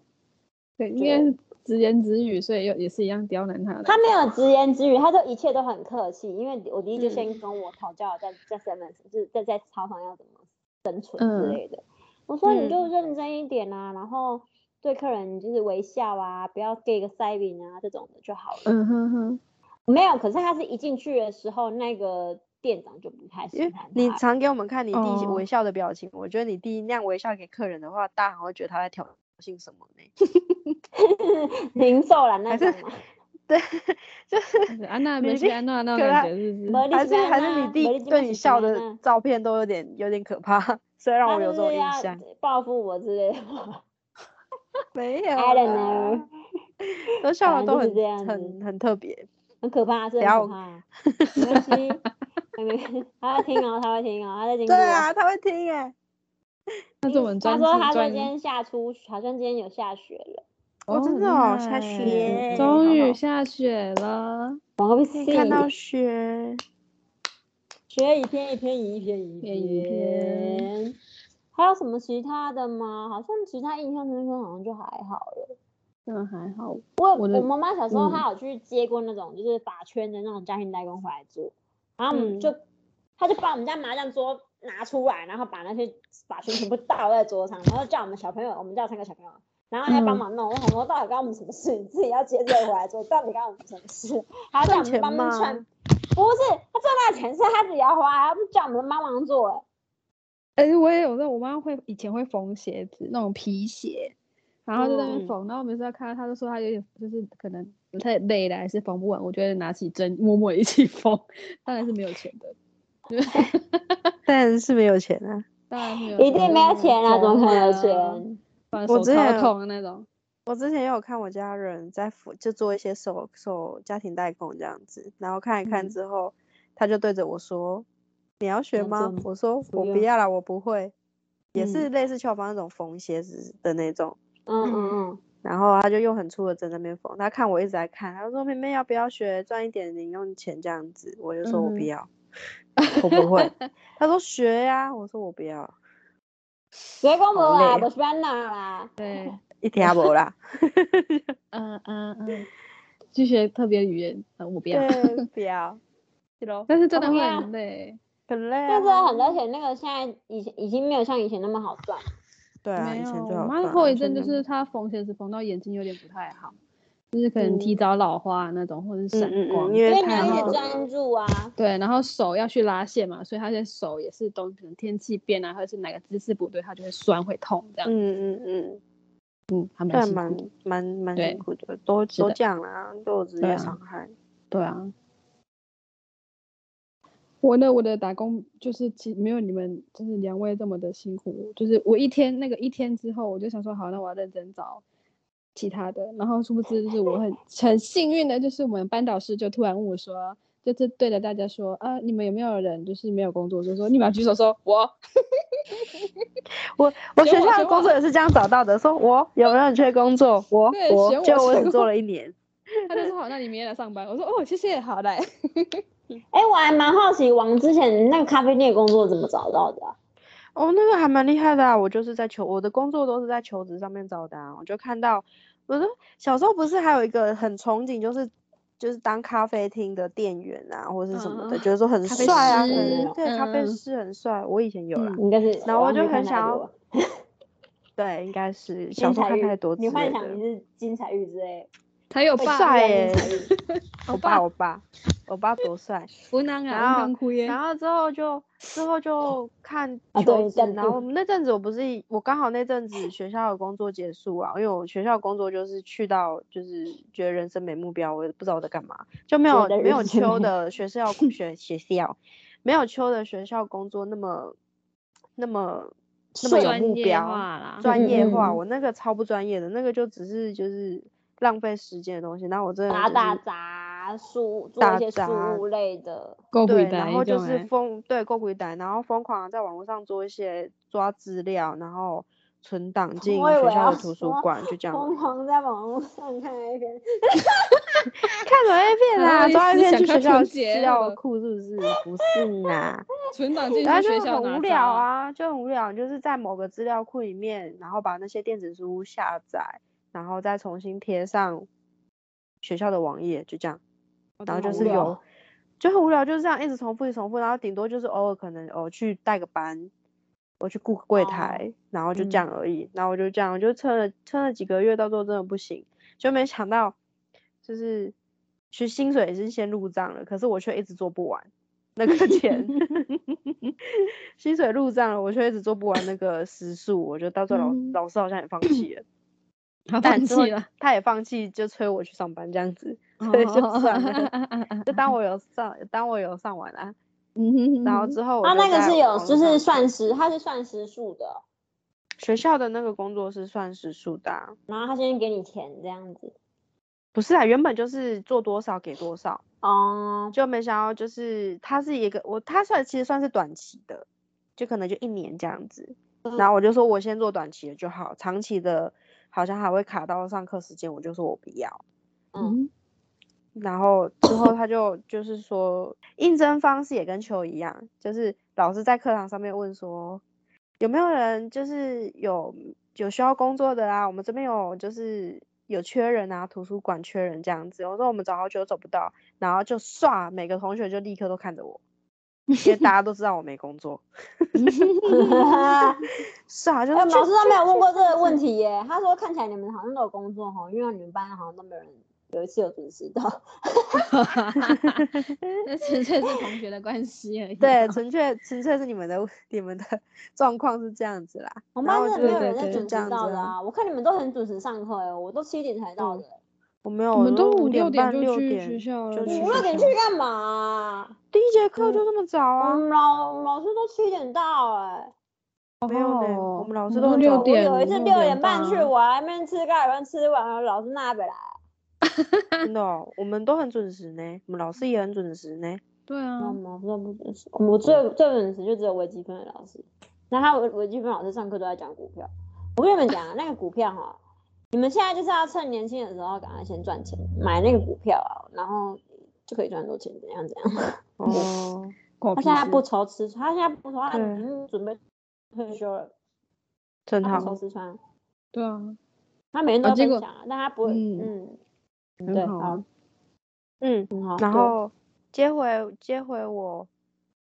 对，应该是直言直语，所以又也是一样刁难他的。他没有直言直语，他就一切都很客气，因为我弟就嗯先跟我讨教在在 seven 就是在在操场要怎么生存嗯之类的。我说你就嗯认真一点啊，然后对客人就是微笑啊，不要给个塞饼啊这种的就好了。嗯哼哼，没有，可是他是一进去的时候，那个店长就不太喜因为欢他。你常给我们看你弟哦微笑的表情，我觉得你弟那样微笑给客人的话，大家会觉得他在挑衅什么呢？零售啦那种嘛，对，就是就是安娜没你弟去安娜那种感觉，是不是？还是还是你弟对你笑的照片都有点有点可怕，虽然让我有这种印象。报复我之类的话。没有 I don't know，都 笑的都很这样很很特别。很可怕，是不要很可怕。没关系，没关系，他会听哦，他会听哦，他在听。对啊，他会听哎。那是我们专他说他说今天下初，好像今天有下雪了。哦真的哦下雪终好好于下雪了。我会可以看到雪，雪一片一片一片一片一片。还有什么其他的吗？好像其他印象深刻，好像就还好了。嗯，还好。我我妈妈小时候嗯她有去接过那种就是法圈的那种家庭代工回来做，然后我们嗯就她就把我们家麻将桌拿出来，然后把那些法圈全部倒在桌上，然后叫我们小朋友，我们家有三个小朋友，然后来帮嗯忙弄。我想说到底干我们什么事？你自己要接这个回来做，到底干我们什么事？还要叫我们帮忙穿？不是，他赚那个钱是他自己要花，还不是叫我们帮忙做、欸。哎、我也有那，我妈会以前会缝鞋子，那种皮鞋，然后就在那边嗯缝，然后每次要看到她就说她有点就是可能太累了，还是缝不完，我就会拿起针默默一起 缝，当然是没有钱的，当然是没有钱啊。当然是没有一定没有钱啊，怎么可能有钱？我之前痛的那种。我之前也有看我家人在服就做一些手手家庭代工这样子，然后看一看嗯之后，他就对着我说：“你要学吗？”我说：“我不要了，我不会。”也是嗯类似俏芳那种缝鞋子的那种，嗯嗯嗯，然后他就用很粗的针在那边缝。他看我一直在看，他说：“妹妹要不要学，赚一点零用钱这样子？”我就说：“我不要，我不会。”他说：“学呀、我说：“我不要，学讲无啦，啊不是安那啦。对，一听不啦。嗯嗯嗯，去学特别语言，呃，我不要。对，不要，是咯，但是真的会很累。很累啊。但是很而且那个现在以前已经没有像以前那么好赚。对啊，没有，以前最我妈的后遗症就是她缝鞋子缝到眼睛有点不太好，就是可能提嗯早老花那种，或者是闪嗯嗯光。嗯因为所以你要一直太好专注啊。对，然后手要去拉线嘛，所以她的手也是都可能天气变啊，或者是哪个姿势不对，她就会酸会痛这样。嗯嗯嗯，嗯，还蛮，蛮辛苦。蛮蛮辛苦的，都都是的这样啦，都有职业对啊伤害。对啊，我的我的打工就是其没有你们就是两位这么的辛苦，就是我一天那个一天之后，我就想说好，那我要认真找其他的，然后殊不知就是我很很幸运的，就是我们班导师就突然问我说，就是对着大家说啊，你们有没有人就是没有工作？就说你们要举手说 我，我我学校的工作也是这样找到的，说我有没有人缺工作？我我我就我只做了一年。他就说好，那你明天来上班。我说哦，谢谢，好来。哎、我还蛮好奇，王之前那个咖啡店工作怎么找到的、啊？哦，那个还蛮厉害的啊！我就是在求我的工作都是在求职上面找的啊。我就看到，我说小时候不是还有一个很憧憬，就是就是当咖啡厅的店员啊，或者是什么的，嗯觉得说很帅啊，师对对，咖啡嗯师很帅，我以前有啦。嗯应该是，然后我就很想要对，应该是小时候看太多之你幻。想你是金彩玉之类他有爸帅耶 我爸我爸我爸多帅。湖南啊，然后。然后之后就之后就看 啊求职，对干部然后那阵子我不是我刚好那阵子学校的工作结束啊，因为我学校工作就是去到就是觉得人生没目标，我也不知道我在干嘛，就没有没有秋的学校学学校没有秋的学校工作那么那么那么有专业目标化啦专业化，嗯嗯我那个超不专业的，那个就只是就是浪费时间的东西，然后我真的打打杂书，做打一些杂书类的。对，然后就是疯对够鬼胆，然后疯狂在网络上做一些抓资料，然后存档进学校的图书馆，就这 样疯狂在网络上看 A 片 看什么 A 片啊？抓看片去学校资料库是不是？不是啊，存档进然后去学校很无聊。啊，就很无聊，就是在某个资料库里面，然后把那些电子书下载，然后再重新贴上学校的网页，就这样。然后就是有，就很无聊，就是这样一直重复，一直重复，然后顶多就是偶尔可能哦去带个班，我去顾个柜哦台，然后就嗯这样而已。然后我就这样，我就撑了撑了几个月，到最后真的不行，就没想到就是其实薪水也是先入账了，可是我却一直做不完那个钱，薪水入账了，我却一直做不完那个时数，我觉得到最后老、嗯老师好像也放弃了，他放弃了，他也放弃，就催我去上班这样子。所以就算了 就当我有上，当我有上完啊，嗯然后之后他那个是有，就是算时，他是算时数的，学校的那个工作是算时数的啊、然后他先给你钱这样子。不是啊，原本就是做多少给多少，哦，就没想到就是他是一个我他算其实算是短期的，就可能就一年这样子，嗯然后我就说我先做短期的就好，长期的好像还会卡到上课时间，我就说我不要。嗯，然后之后他就就是说，应征方式也跟球一样，就是老师在课堂上面问说，有没有人就是有有需要工作的啊？我们这边有就是有缺人啊，图书馆缺人这样子。我说我们找好久都找不到，然后就唰，每个同学就立刻都看着我，因为大家都知道我没工作，是啊就是老师都没有问过这个问题耶。他说看起来你们好像都有工作哈，因为你们班好像都没有人有一次有准时到。那 纯粹是同学的关系而已。对，纯粹纯粹是你们的你们的状况是这样子啦。我们班真的没有人在准时到的啊！我看你们都很准时上课哎，我都七点才到嗯的欸。我没有，我们都五五点半六点就去学校了五六点去干嘛啊？第一节课就这么早我啊？们老老师都七点到哎。没有呢，我们老师都哦很早六点我有一次六六点点半去，半我还没吃盖饭，吃完了老师那边来。真的哦，我们都很准时呢，我们老师也很准时呢。对啊我，们老师都不准时，我最最准时就只有微积分的老师，那他微微积分老师上课都在讲股票。我跟你们讲啊，那个股票哈，你们现在就是要趁年轻的时候赶快先赚钱，买那个股票啊，然后就可以赚很多钱，怎样怎样。哦，他现在不愁吃穿，他现在不愁，他已经准备退休了，真他不愁好。吃穿，对啊，他每天都分享啊，但他不会，嗯。对，好很好啊，嗯，很好。然后接回接回我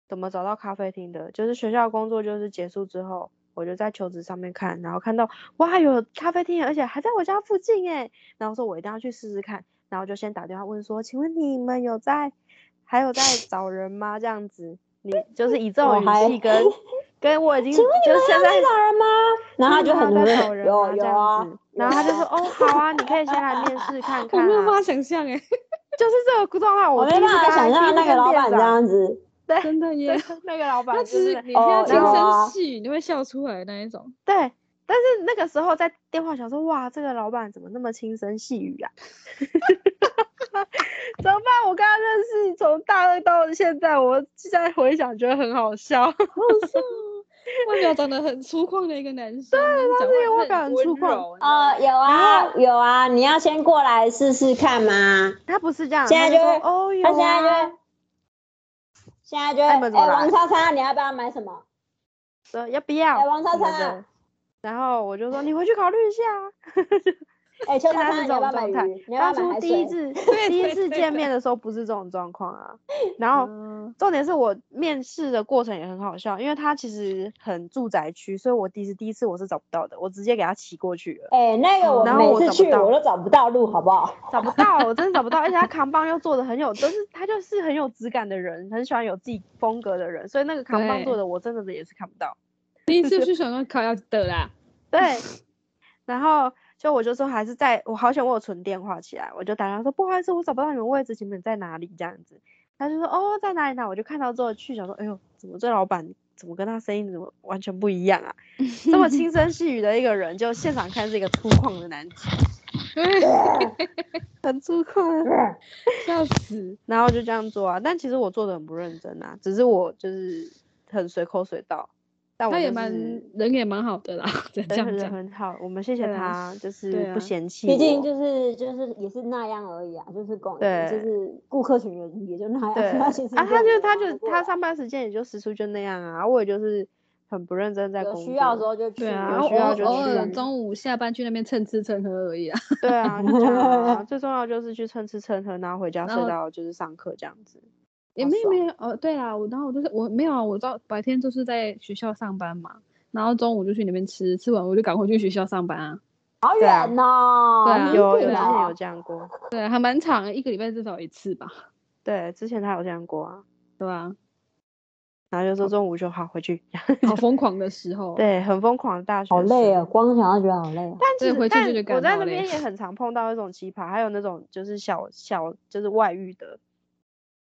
怎么找到咖啡厅的，就是学校工作就是结束之后，我就在求职上面看，然后看到哇有咖啡厅，而且还在我家附近哎，然后说我一定要去试试看，然后就先打电话问说，请问你们有在还有在找人吗？这样子，你就是以这种语气跟 跟我已经就请问你们现在还在找人吗？然后他就很在找人有吗这样子，然后他就说 哦好啊，你可以先来面试看 看我，没有办法想象哎，就是这个状况，我没我第一次办法想象那个老板这样子。对，真的耶。那个老板他就是其实你听轻声细语，你会笑出来那一种。对，但是那个时候在电话想说，哇，这个老板怎么那么轻声细语啊？怎么办？我跟他认识从大二到现在，我现在回想觉得很好笑。好笑哦，外表长得很粗犷的一个男生，对，他这个外表很粗犷哦，有啊有啊，你要先过来试试看吗？他不是这样，现在就会他就说哦有他现在就现在就会，哎，王超超，你要不要买什么？说要不要？哎，王超超什么的，然后我就说你回去考虑一下啊。哎，秋现在是这种状态当初第一水？次第一次见面的时候不是这种状况啊，然后嗯重点是我面试的过程也很好笑，因为他其实很住宅区，所以我第一次第一次我是找不到的，我直接给他骑过去了，哎，那个我然后每次去我都找不到路，好不好？找不到，我真的找不到，而且他扛棒又做的很有，都是他就是很有质感的人，很喜欢有自己风格的人，所以那个扛棒做的我真的也是看不到。第一次去想说靠要的啦，对，然后就我就说还是在我好想我有存电话起来，我就打电话说不好意思，我找不到你们位置，请问在哪里这样子。他就说哦在哪里呢，我就看到之后去想说，哎呦，怎么这老板怎么跟他声音怎么完全不一样啊？这么轻声细语的一个人，就现场看是一个粗犷的男子，很粗犷啊。笑死。然后就这样做啊，但其实我做的很不认真啊，只是我就是很随口随到，但我就他也蛮人也蛮好的啦，这样人。很好，我们谢谢他，就是不嫌弃毕竟就是就是也是那样而已啊，就是广对就是顾客群也也就那样，对 他其实啊，他就他就他上班时间也就时速就那样啊，我也就是很不认真在工作，有需要的时候就去，对啊，有需要就去偶尔中午下班去那边蹭吃蹭喝而已啊。对啊，就这样啊，最重要就是去蹭吃蹭喝，然后回家睡到就是上课这样子。也没有没有哦，对啦，我然后我就是我没有啊，我到白天就是在学校上班嘛，然后中午就去那边吃，吃完我就赶回去学校上班啊。好远哦，对啊你有有之前有这样过，对啊，还蛮长，一个礼拜至少一次吧，对，之前他有这样过啊，对啊？然后就说中午就好回去，好疯狂的时候，对，很疯狂的大学好累啊，光想到觉得好累啊。但其实回去就觉得我在那边也很常碰到那种奇葩，还有那种就是小小就是外遇的，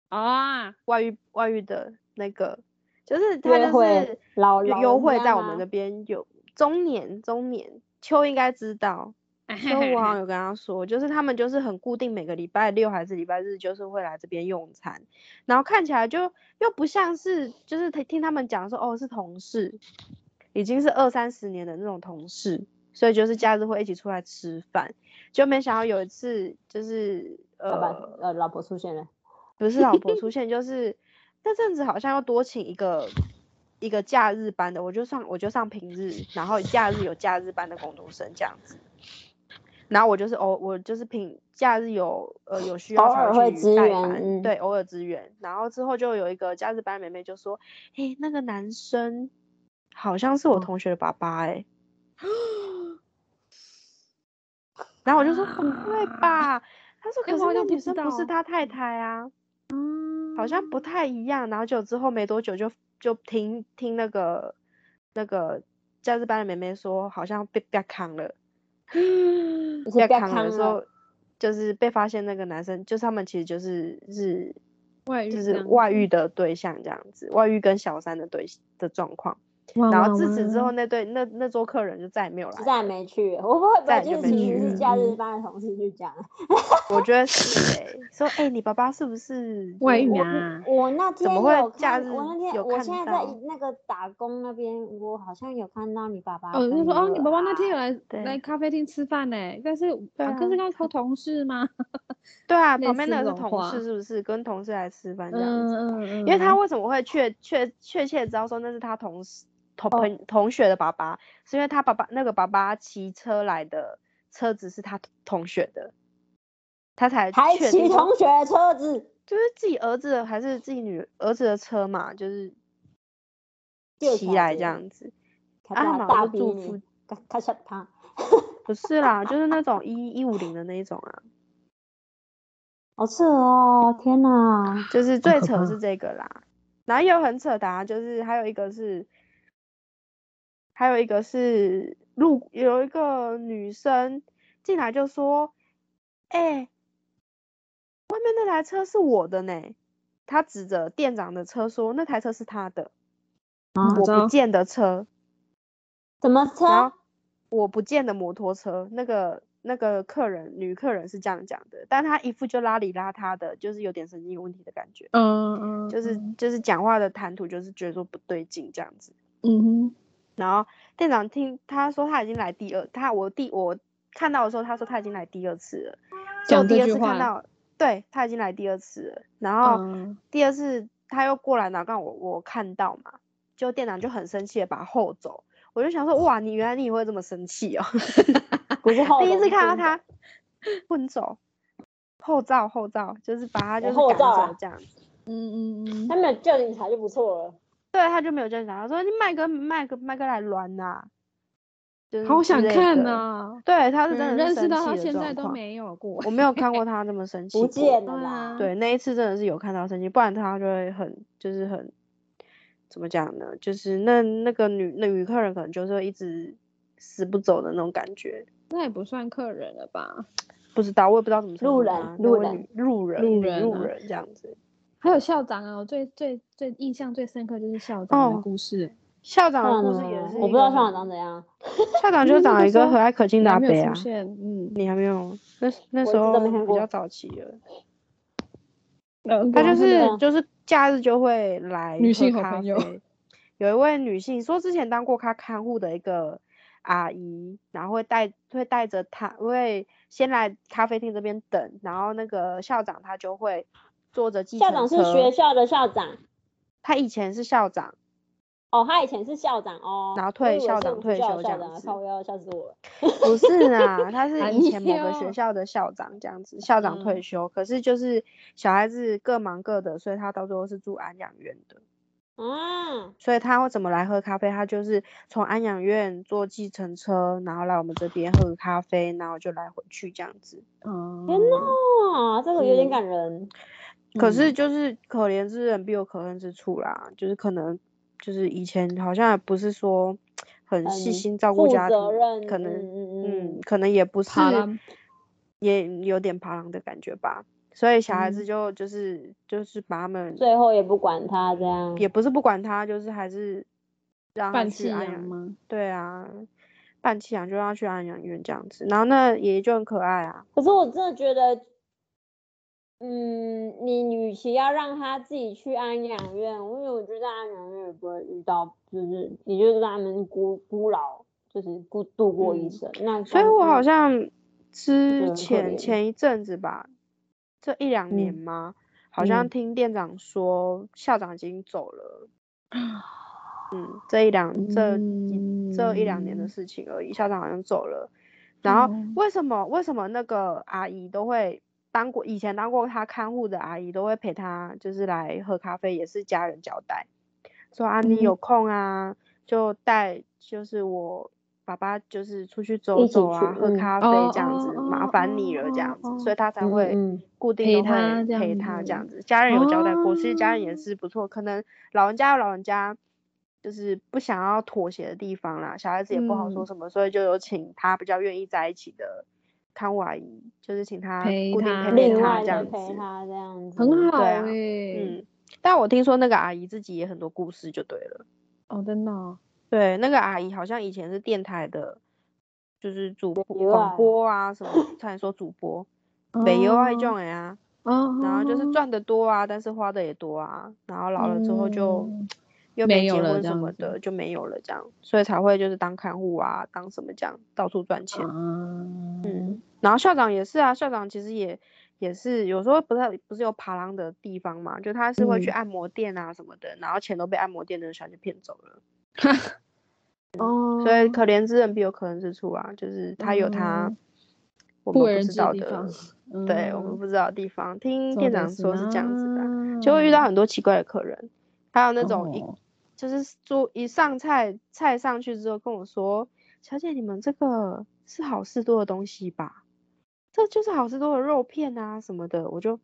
啊，外遇外遇的那个，就是他就会是老老优惠在我们那边有中年中年，秋应该知道，秋我好像有跟他说，就是他们就是很固定每个礼拜六还是礼拜日就是会来这边用餐，然后看起来就又不像是就是听听他们讲说哦是同事，已经是二三十年的那种同事，所以就是假日会一起出来吃饭，就没想到有一次就是老板呃呃老婆出现了，不是老婆 出现，就是那阵子好像要多请一个一个假日班的，我就上我就上平日，然后假日有假日班的工读生这样子。然后我就是偶我就是平假日有呃有需要偶尔会支援对，偶尔支援。然后之后就有一个假日班妹妹就说：“诶，那个男生好像是我哦同学的爸爸诶。然后我就说：“不会吧？”他说：“可是那女生不是他太太啊。”嗯，好像不太一样，然后就之后没多久就就听听那个那个教师班的妹妹说，好像被被扛了，被被扛了的时候，就是被发现那个男生，就是他们其实就是是就是外遇的对象这样子，外遇跟小三的对的状况。然后自此之后，哇那对那那桌客人就再也没有来再也没去，我不会不再会就是没去其实是假日班的同事去讲。我觉得是哎、说哎、你爸爸是不是外遇我啊？我那天怎么会有看，假日我那天有看我现在在到那个打工那边，我好像有看到你爸爸哦，跟就说哦，女你爸爸那儿天有来对来咖啡厅吃饭呢，但是对啊，跟啊这个同同事吗？对啊，类旁边似那个是同事是不是？跟同事来吃饭这样子。嗯嗯嗯，因为他为什么会确确确切知道说那是他同事同朋同学的爸爸，是因为他爸爸那个爸爸骑车来的车子是他同学的，他才还骑同学的车子，就是自己儿子的还是自己女儿子的车嘛，就是骑来这样子。他啊，他们大大好像住附，咔咔嚓他。不是啦，就是那种 一一五零的那一种啊，好扯哦！天哪，就是 最扯是这个啦，然后也有很扯的、啊，就是还有一个是，还有一个是路有一个女生进来就说，哎、外面那台车是我的呢，她指着店长的车说那台车是他的，啊我不见的车，什么车？我不见的摩托车，那个那个客人女客人是这样讲的，但她一副就邋里邋遢的，就是有点神经有问题的感觉。嗯嗯，就是就是讲话的谈吐，就是觉得说不对劲这样子。嗯哼，然后店长听他说他已经来第二，他我第我看到的时候，他说他已经来第二次了。就第二次看到，对他已经来第二次了。然后嗯第二次他又过来，然后刚好我我看到嘛，就店长就很生气的把他后走。我就想说，哇，你原来你也会这么生气哦。不是 第一次看到他混走，后照后照，就是把他就是赶走这样子。嗯嗯嗯他，没有叫警察就不错了。对，他就没有这样讲，他说你麦哥麦哥麦哥来乱呐、就是好想看的呐、对，他是嗯真的认识到他现在都没有过。我没有看过 他那么生气不过。见了啦对那一次真的是有看到生气，不然他就会很就是很怎么讲呢？就是那那个女那女客人可能就是一直死不走的那种感觉。那也不算客人了吧？不知道，我也不知道怎么路人路人路人路人啊路人这样子。还有校长啊，我最最最印象最深刻就是校长的哦故事。校长的故事也是，长我不知道校长长怎样，校长就是长了一个和蔼可亲的阿伯啊。出现，嗯，你还没有？那那时候比较早期了。嗯他就是就是假日就会来女性好朋友有一位女性说之前当过他看护的一个阿姨，然后会带会带着他，会先来咖啡厅这边等，然后那个校长他就会坐着计程车。校长是学校的校长。他以前是校长，哦，他以前是校长哦，然后退校长退休这样子靠腰笑死我了。不是啊，他是哎以前某个学校的校长这样子，校长退嗯休，可是就是小孩子各忙各的，所以他到最后是住安养院的。啊，所以他会怎么来喝咖啡？他就是从安养院坐计程车，然后来我们这边喝咖啡，然后就来回去这样子。哦，天呐，这个有点嗯感人。可是嗯就是可怜之人必有可恨之处啦，就是可能就是以前好像也不是说很细心照顾家庭，责任，可能嗯可能也不是，也有点爬狼的感觉吧。所以小孩子嗯就就是就是把他们最后也不管他这样。也不是不管他，就是还是让他半弃去安养养吗？对啊，半弃养就让他去安养院这样子，然后那爷爷就很可爱啊。可是我真的觉得，嗯，你与其要让他自己去安养院，因为我觉得在安养院也不会遇到，就是你就让他们孤孤老，就是孤度过一嗯生。那所以我好像像之前前一阵子吧，这一两年嗯吗？好像嗯听店长说校长已经走了。嗯，这一两这一这一两年的嗯事情而已，校长好像走了。然后哦为什么为什么那个阿姨都会当过以前当过他看护的阿姨都会陪他，就是来喝咖啡，也是家人交代，说啊你嗯。有空啊就带就是我爸爸就是出去走走啊，嗯喝咖。啡哦这样子，哦麻哦烦你了哦这样子，哦所以他才嗯会固定都会他陪他这子样。子。家人有交代过，其实家人也哦。是不错，可能老人家有老人家就是不想要妥协的地方啦，小孩子也不好说嗯。什么，所以就有请他比较愿意在一起的看护阿姨，就是请他陪固定他陪陪另外他这样子。他这样子，很好对啊。嗯，但我听说那个阿姨自己也很多故事，就对了。哦，真的哦，对，那个阿姨好像以前是电台的，就是主播广播啊什么，差点说主播，北邮啊这哦种人啊，哦，然后就是哦赚的多啊，但是花的也多啊，然后老了之后就嗯又没有了没结婚这样子什么的，就没有了这样，所以才会就是当看护啊，当什么这样到处赚钱。啊，嗯，然后校长也是啊，校长其实也也是有时候不是不是有爬廊的地方嘛，就他是会去嗯按摩店啊什么的，然后钱都被按摩店的小姐骗走了。哦，所以可怜之人必有可恨之处啊，就是他有他嗯我不为人们不知道的知的地方，对我们嗯不知道的地方。听そう店长です说是这样子的啊，就会遇到很多奇怪的客人，还有那种一、哦 就是桌一上菜菜上去之后跟我说，小姐你们这个是好事多的东西吧？这就是好事多的肉片啊什么的，我就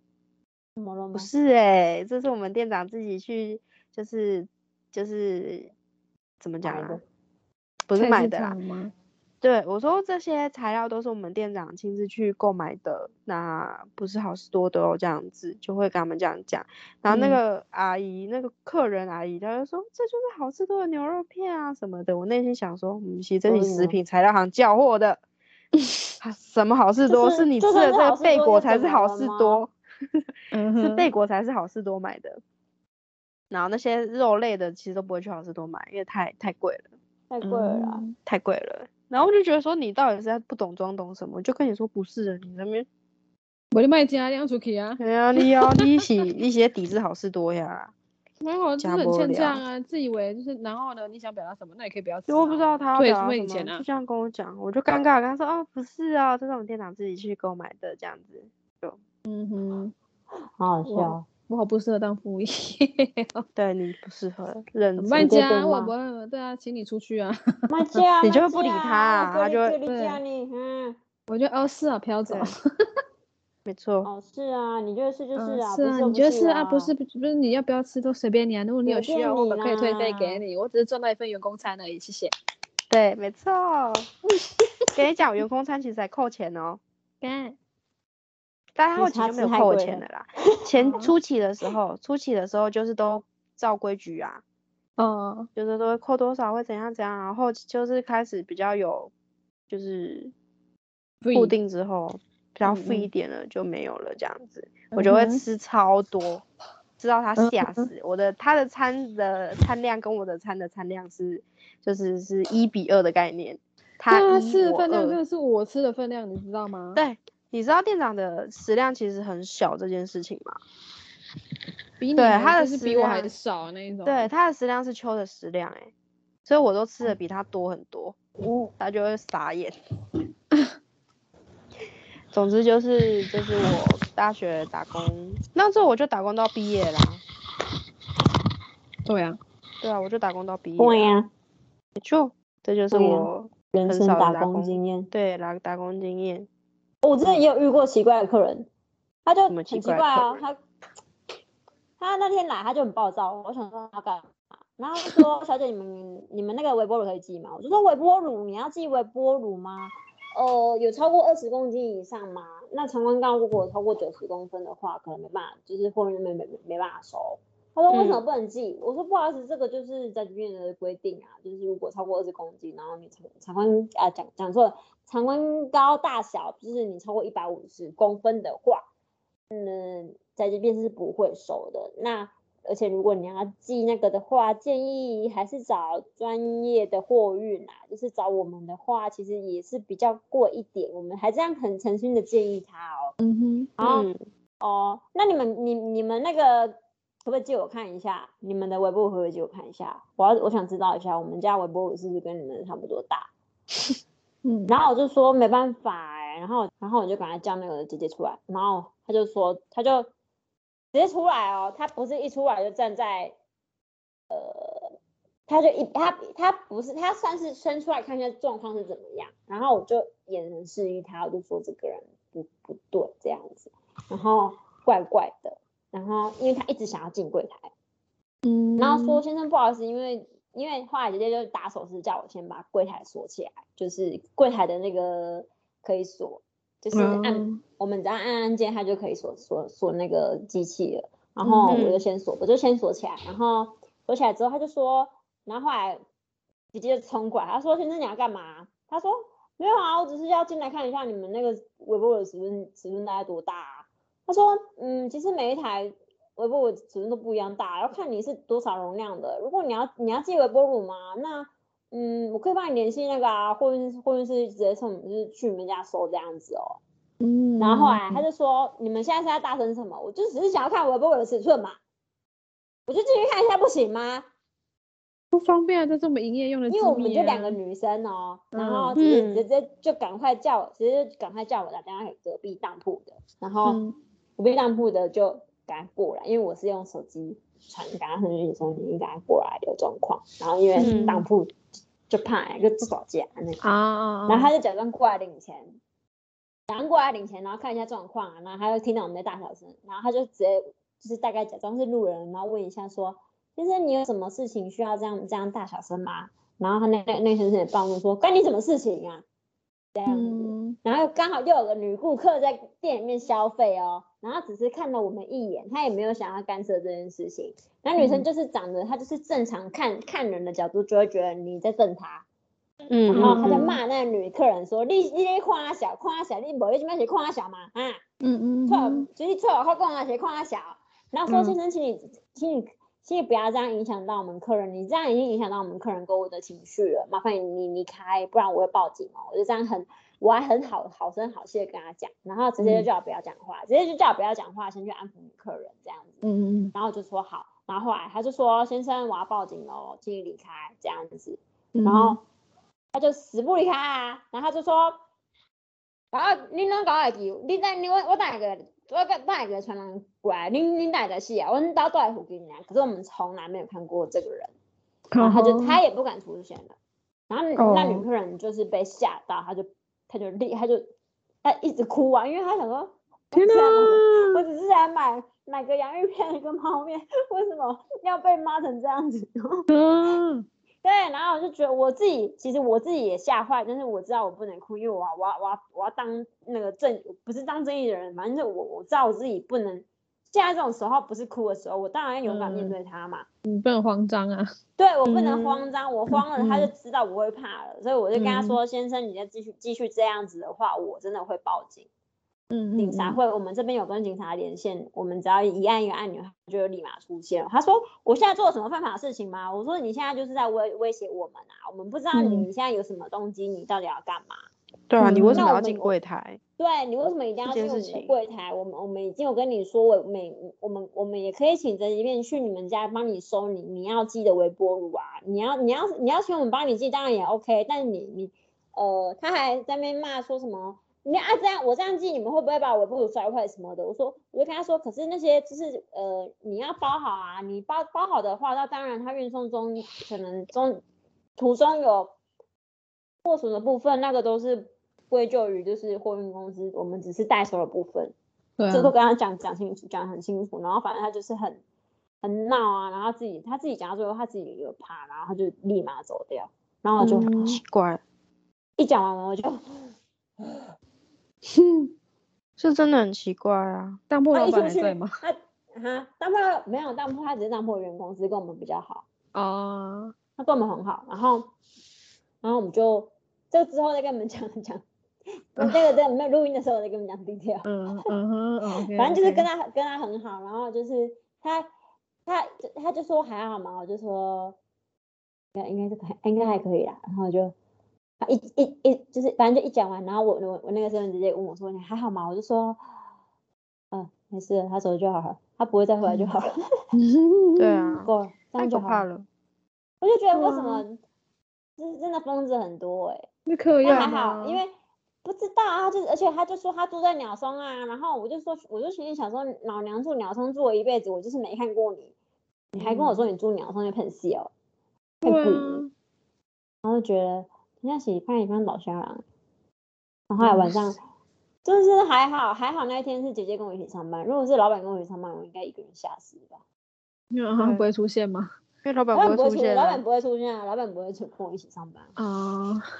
怎么了吗不？是哎、这是我们店长自己去就是就是怎么讲啊的？不是买的啦？对，我说这些材料都是我们店长亲自去购买的，那不是好事多的哦，这样子就会跟他们这样讲。然后那嗯个阿姨，那个客人阿姨，她就说这就是好事多的牛肉片啊什么的。我内心想说，嗯，其实这是食品材料行叫货的，啊什么好事多？就 是就你吃的这个贝果才是好事多，是贝果才是好事多买的。然后那些肉类的其实都不会去好事多买，因为太太贵了。太贵了太贵了。然后我就觉得说你到底是在不懂装懂什么？我就跟你说不是的，你那边我的卖家亮出去啊，哎呀你啊，你是你是在抵制好事多呀？没有，就是很欠账啊，自以为就是，然后呢，你想表达什么，那也可以不要吃、啊。我不知道他要退表达什么，退你钱啊就这样跟我讲，我就尴尬，跟他说哦不是啊，这是我们店长自己去购买的这样子就。嗯哼，好好笑。我好不适合当服务业哦，对你不适合认怎么真办家？我不对啊，请你出去啊，卖家，你就会不理他啊他就会理不理家你，嗯，我就哦是啊，飘走。没错，哦是啊，你觉得是就嗯是啊，是啊，你觉得是啊，啊？不是不是，你要不要吃都随便你啊。如果你有需要，我们可以退费给你。我只是赚到一份员工餐而已，谢谢。对，没错。跟你讲，员工餐其实还扣钱哦，干，但他后期就没有扣吃太贵了钱了啦。前哦初期的时候，初期的时候就是都照规矩啊，哦，就是都会扣多少，会怎样怎样，然后就是开始比较有，就是固定之后比较富一嗯点了，就没有了这样子，我就会吃超多，吃到他嗯吓死。我的他的餐的餐量跟我的餐的餐量是就是是一比二的概念，他对啊，一我吃的分量真二。的是我吃的分量，你知道吗？，对，你知道店长的食量其实很小这件事情吗？比他的食比我还量少那一种。对，他的食量是秋的食量、欸，所以我都吃的比他多很多，嗯，他就会傻眼。总之就是就是我大学打工，那时候我就打工到毕业啦。对啊，对啊，我就打工到毕业。对呀，没错，这就是我人生打工经验。对打打工经验。我之前也有遇过奇怪的客人，他就很奇奇怪怪啊，他他那天来他就很暴躁，我想说他干嘛？然后他就说 小姐你们你们那个微波炉可以寄吗？我就说微波炉你要寄微波炉吗？呃，有超过二十公斤以上吗？那长宽钢如果超过九十公分的话，可能没办法，就是货运没没没没办法收。他说为什么不能寄？我说不好意思，这个就是在这边的规定啊，就是如果超过二十公斤，然后你长长宽啊讲讲错了，长宽高大小就是你超过一百五十公分的话，嗯，在这边是不会收的。那而且如果你要寄那个的话，建议还是找专业的货运啊，就是找我们的话，其实也是比较贵一点。我们还这样很诚心的建议他哦。嗯然后嗯，哦，那你们你你们那个可不可以借我看一下？你们的微波炉可不可以借我看一下？我要我想知道一下，我们家微波炉是不是跟你们差不多大？嗯，然后我就说没办法哎、然后然后我就赶快叫那个姐姐出来，然后他就说他就直接出来哦，他不是一出来就站在，呃，他就一他他不是他算是伸出来看一下状况是怎么样，然后我就眼神示意他，我就说这个人不不对这样子，然后怪怪的，然后因为他一直想要进柜台，嗯，然后说先生不好意思，因为因为后来姐姐就打手势叫我先把柜台锁起来，就是柜台的那个可以锁，就是按、嗯我们只要按按键，它就可以锁锁锁那个机器了。然后我就嗯先锁，我就先锁起来，然后锁起来之后，他就说，然后后来姐姐就冲过来，他说先生你要干嘛？他说没有啊，我只是要进来看一下你们那个微波炉的尺寸尺寸大概多大啊。他说，嗯，其实每一台微波炉尺寸都不一样大，要看你是多少容量的。如果你要你要寄微波炉嘛，那嗯，我可以帮你联系那个啊，货运货运师直接送，就是去你们家收这样子哦。嗯，然后后来他就说，你们现在是在大声什么？我就只是想要看微波炉的尺寸嘛，我就进去看一下不行吗？不方便啊，这是我们营业用的啊，因为我们就两个女生哦，然后直接嗯直接就赶快叫我，直接赶快叫我打电话给隔壁当铺的，然后嗯隔壁当铺的就赶快过来，因为我是用手机传，赶快回去说你赶快过来有状况，然后因为嗯。当铺就怕就吵架那个，然后他就假装过来领钱，假装过来领钱，然后看一下状况啊，然后他就听到我们的大小声，然后他就直接就是大概假装是路人，然后问一下说，先生你有什么事情需要这样这样大小声吗？然后他那那那先生也暴怒说，关你什么事情啊？这样子，嗯。然后刚好又有个女顾客在店里面消费哦，然后只是看了我们一眼，他也没有想要干涉这件事情。那女生嗯就是长得，她就是正常看看人的角度，就会觉得你在瞪她，嗯，然后他就嗯骂那个女客人说：“你你在看他小，看他小，你无你这边是看他小嘛？啊，嗯嗯错嗯，就是错，看看他小，看他小。”然后说：“嗯先生，请你，请你，请你不要这样影响到我们客人，你这样已经影响到我们客人购物的情绪了，麻烦你你离开，不然我会报警哦。”我就这样很，我还很好好声好气的跟他讲，然后直接就嗯叫我不要讲话，直接就叫我不要讲话，先去安抚女客人这样子。嗯嗯然后我就说好，然后后来他就说：“先生，我要报警喽，请你离开。”这样子，嗯然后他就死不离开啊，然后他就说：“啊，你拢搞会记，你等你我我等下个我等下个传人过来，你你等下个死啊，我们家都在附近啊。”可是我们从来没有看过这个人，然后他就哦他也不敢出现了。然后哦那女客人就是被吓到，他就他就立他就他一直哭啊，因为他想说，我天只是来哪我只是来买买个洋芋片一个泡面，为什么要被骂成这样子？嗯对，然后我就觉得我自己其实我自己也吓坏，但是我知道我不能哭，因为我要我要我要我要当那个正不是当正义的人，反正就我我知道我自己不能。现在这种时候不是哭的时候，我当然要勇敢面嗯对他嘛。你不能慌张啊，对我不能嗯慌张，我慌了他就嗯知道我会怕了，所以我就跟他嗯说：“先生，你再继续继续这样子的话，我真的会报警。嗯警察会，我们这边有跟警察连线，我们只要一按一个按钮，他就立马出现了。”他说：“我现在做了什么犯法的事情吗？”我说：“你现在就是在威威胁我们啊，我们不知道你现在有什么动机，你到底要干嘛？对啊，你为嗯什么要进柜台？对你为什么一定要去我们的柜台？我们我们已经有跟你说，我每我们我们也可以请着一便去你们家帮你收你你要寄的微波炉啊。你要你要你要请我们帮你寄，当然也 OK。但是你你呃，他还在那边骂说什么？你啊这样我这样寄，你们会不会把微波炉摔坏什么的？我说我就跟他说，可是那些就是呃你要包好啊，你包包好的话，那当然他运送中可能中途中有破损的部分，那个都是归咎于就是货运公司，我们只是代收的部分，对啊，这都跟他讲讲清楚，讲得很清楚。然后反正他就是很很闹啊，然后自己他自己讲到最后，他自己也有怕，然后他就立马走掉。然后我就、很奇怪，一讲完我就，哼 是真的很奇怪啊。当铺老板还在吗？他哈当铺没有当铺，他只是当铺的员工，只是跟我们比较好，哦，他跟我们很好。然后然后我们就这之后再跟你们讲讲。那个在没有录音的时候，我在跟你们讲 detail。嗯嗯哼，OK，反正就是跟他跟他很好，然后就是他他他就说还好嘛，我就说应该应该是可应该还可以啦，然后就他一一一就是反正就一讲完，然后我我我那个时候直接问我说你还好吗？我就说嗯没事，他走就好了，他不会再回来就好了，对啊，够了，这样就好了。我就觉得为什么就是真的疯子很多哎、是嗑但药还好，因为不知道啊，就是而且他就说他住在鸟松啊，然后我就说，我就心里想说，老娘住鸟松住了一辈子，我就是没看过你，你还跟我说你住鸟松，就喷戏哦，太对贵了，啊，然后就觉得人家是看一看老乡人，然后后来晚上 就是还好还好那一天是姐姐跟我一起上班，如果是老板跟我一起上班，我应该一个人吓死吧。因为好像 不会出现吗？因为老板不会出，不会出现、啊老板，不会出现啊，老板不会出跟我一起上班，哦，反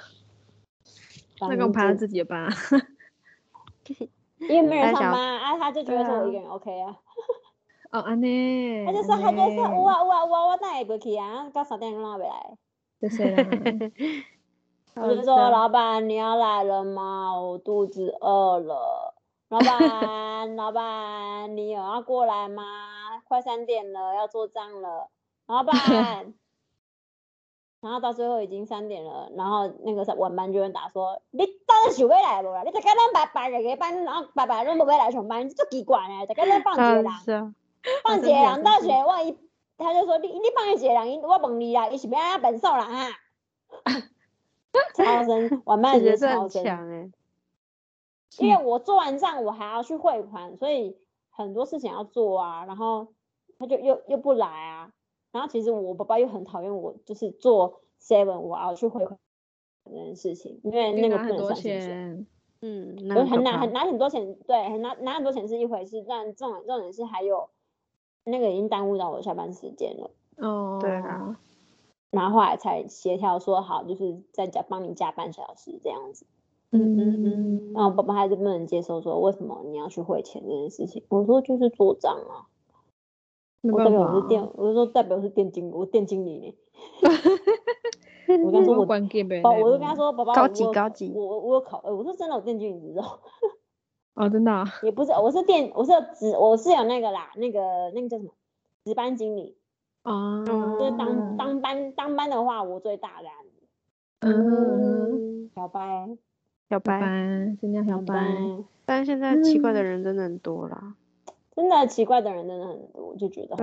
那个我排他正就自己的班啊。因为没人上班啊，啊他就觉得说我一个人 OK 啊。哦，安尼，他就说，他就说，有啊有啊有啊，我等下会过去啊，到三点钟还没来。就是啦，我就说，老板你要来了吗？我肚子饿了。老板，老板，你有要过来吗？快三点了，要做账了。老板，然后到最后已经三点了，然后那个晚班就会打说，你到底想要来无啦？你大家咱白白个班，然后白白拢无要来上班，足奇怪呢，大家咱放一个人。放一个人到真时万一他就说你你放一个人，我问你啦，伊是要安本寿人啊？超生，晚班是也超强哎、因为我做完账我还要去汇款，所以很多事情要做啊，然后他就又又不来啊，然后其实我爸爸又很讨厌我，就是做 seven 我要去汇款这件事情，因为那个不能拿很多算薪水。钱，嗯，很拿很拿很多钱，对，很拿拿很多钱是一回事，但重点重点是还有那个已经耽误到我下班时间了，哦，对啊，然后后来才协调说好，就是在家帮你加半小时这样子。嗯嗯嗯然后爸爸还是不能接受说为什么你要去汇钱这件事情，我说就是做账啊，没我代表是店，我就说代表是店经我店经理呢，我跟他说我我关键呗，我就跟他说宝宝高级高级我我我有考，呃我说真的我店经理知道。哦，真的啊，也不是，我是店，我是有值，我是有那个啦，那个那个叫什么值班经理，哦，就是当。当班当班的话，我最大的，嗯，小白小白，班，新疆小班，班，但是现在奇怪的嗯人真的很多啦。真的奇怪的人真的很多，我就觉得。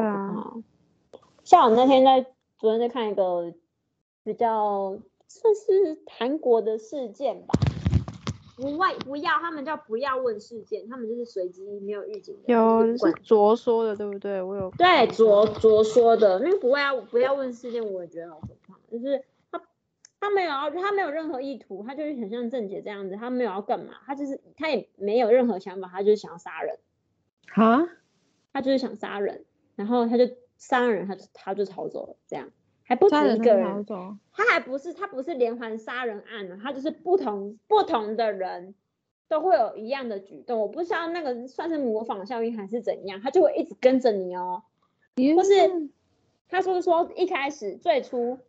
像我那天在昨天在看一个比较算是韩国的事件吧，不外不要他们叫不要问事件，他们就是随机没有预警的，有是不管卓说的，对不对？我有对看卓卓说的，那个不要不要问事件，我也觉得好可怕，就是他他没有要他没有任何意图，他就是很像郑姐这样子，他没有要干嘛，他就是他也没有任何想法，他就是想要杀人，哈，他就是想杀人，然后他就杀人，他就他就逃走了，这样。还不止一个人，他还不是他不是连环杀人案呢，他就是不同不同的人都会有一样的举动，我不知道那个算是模仿效应还是怎样，他就会一直跟着你哦。天或是哪他说说一开始最初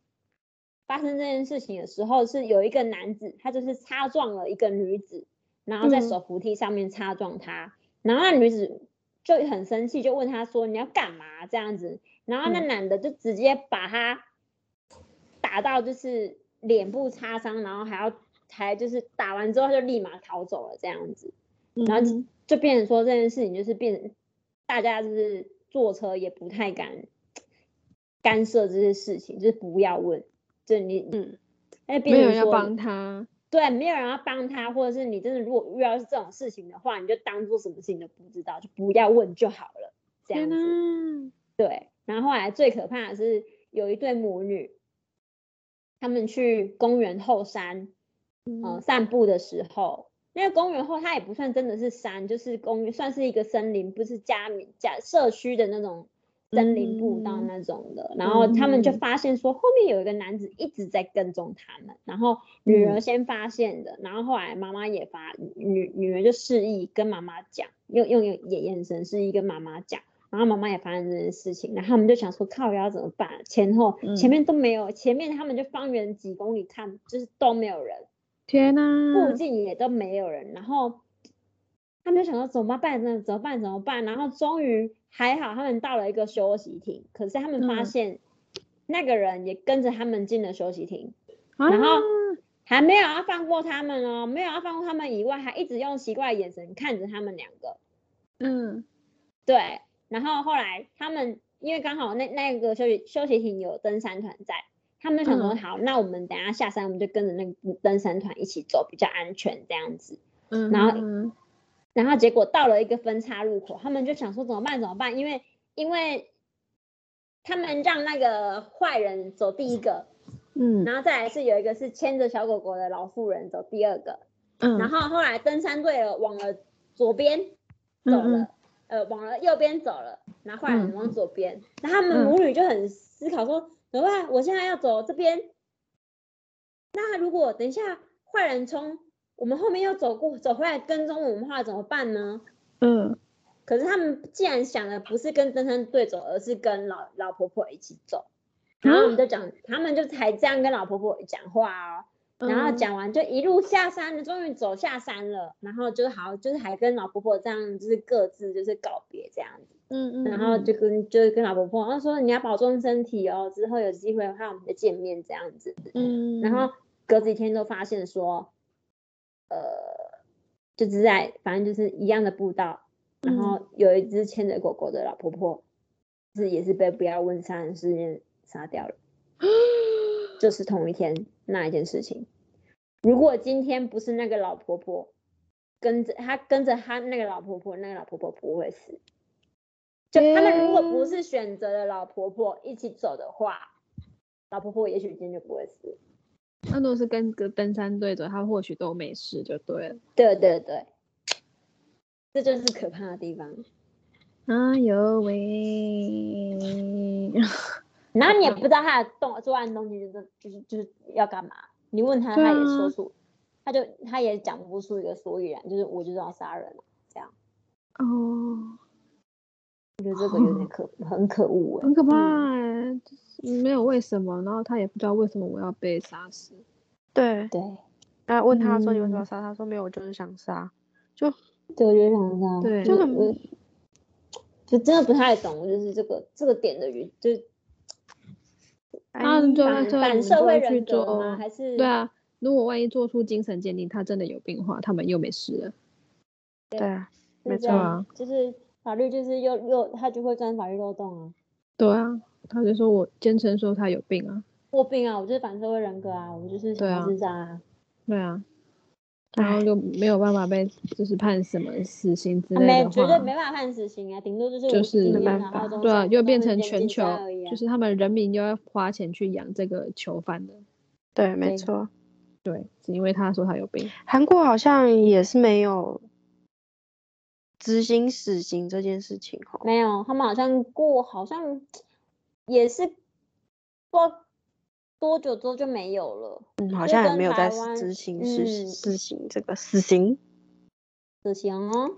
发生这件事情的时候，是有一个男子，他就是擦撞了一个女子，然后在嗯。手扶梯上面擦撞她，然后那女子就很生气，就问他说你要干嘛？这样子，然后那嗯。男的就直接把他打到就是脸部擦伤，然后还要还就是打完之后他就立马逃走了这样子。然后就变成说这件事情就是变成大家就是坐车也不太敢干涉这些事情，就是不要问，就你嗯，哎变没有人要帮他，对，没有人要帮他，或者是你真的如果遇到是这种事情的话，你就当做什么事情都不知道，就不要问就好了，这样子。对，然后后来最可怕的是有一对母女，他们去公园后山呃嗯散步的时候，那个公园后它也不算真的是山，就是公园，算是一个森林，不是家民家社区的那种森林步道嗯那种的。然后他们就嗯发现说，后面有一个男子一直在跟踪他们，然后女儿嗯先发现的，然后后来妈妈也发，女女儿就示意跟妈妈讲，用用眼眼神示意跟妈妈讲。然后妈妈也发现这件事情，然后他们就想说靠，要怎么办？前后、前嗯面都没有，前面他们就方圆几公里看，就是都没有人。天呐附，近也都没有人，然后他们就想到怎么办呢？怎么办？怎么办？然后终于还好，他们到了一个休息亭，可是他们发嗯现那个人也跟着他们进了休息亭，然后啊还没有要放过他们哦，没有要放过他们以外，还一直用奇怪的眼神看着他们两个。嗯对，然后后来他们因为刚好那那个休息休息亭有登山团在，他们就想说嗯好，那我们等下下山，我们就跟着那个登山团一起走，比较安全这样子。嗯，然后嗯然后结果到了一个分岔路口，他们就想说怎么办？怎么办？因为因为他们让那个坏人走第一个，嗯然后再来是有一个是牵着小狗狗的老妇人走第二个，嗯，然后后来登山队了往了左边走了，嗯嗯呃，往了右边走了，然后坏人嗯往左边，然后他们嗯母女就很思考说怎么办？我现在要走这边，那如果等一下坏人从我们后面又走过走回来跟踪我们的话怎么办呢？嗯可是他们既然想的不是跟登山队走，而是跟老老婆婆一起走，然后我们就讲，他们就才这样跟老婆婆讲话哦。然后嗯讲完就一路下山了，终于走下山了，然后就好，就是还跟老婆婆这样，就是各自就是告别这样子，嗯嗯，然后就跟就是跟老婆婆，然后说你要保重身体哦，之后有机会的话我们再见面这样子，嗯，然后隔几天都发现说，呃，就是在反正就是一样的步道，然嗯后有一只牵着狗狗的老婆婆，是也是被不要问杀人事件杀掉了。就是同一天那一件事情。如果今天不是那个老婆婆跟着他跟着他那个老婆婆，那个老婆婆不会死。就他们如果不是选择了老婆婆一起走的话，老婆婆也许今天就不会死。那如果是跟个登山队走，他或许都没事就对了。对对对，这就是可怕的地方。哎呦喂！然后你也不知道他的动作案动机就是就是就是要干嘛，你问他对他也说啊出，他就他也讲不出一个所以然，就是我就是要杀人了，这样。哦，我觉得这个有点可很可恶哎、很可怕没有为什么，然后他也不知道为什么我要被杀死。对，对，然后问他说你为什么要嗯杀？他说没有，我就是想杀。就对，我就想这样，对就就很我就真的不太懂，就是这个这个点的原，就是那就反社会人格做吗？还是对啊，如果万一做出精神鉴定，他真的有病的话，他们又没事了。对啊，是没错这样，就是法律就是又又他就会钻法律漏洞啊。对啊，他就说我坚称说他有病啊，我病啊，我就是反社会人格啊，我就是想要对啊自杀啊。对啊，然后就没有办法被就是判什么死刑之类没的话，绝对没办法判死刑啊，顶多就是就是期没办法对啊，又变成全球就是他们人民又要花钱去养这个囚犯的，对，没对错。对，是因为他说他有病，韩国好像也是没有执行死刑这件事情哦。没有，他们好像过好像也是不知道多久之后就没有了。嗯，好像也没有在执行实嗯实行这个死刑。死刑哦。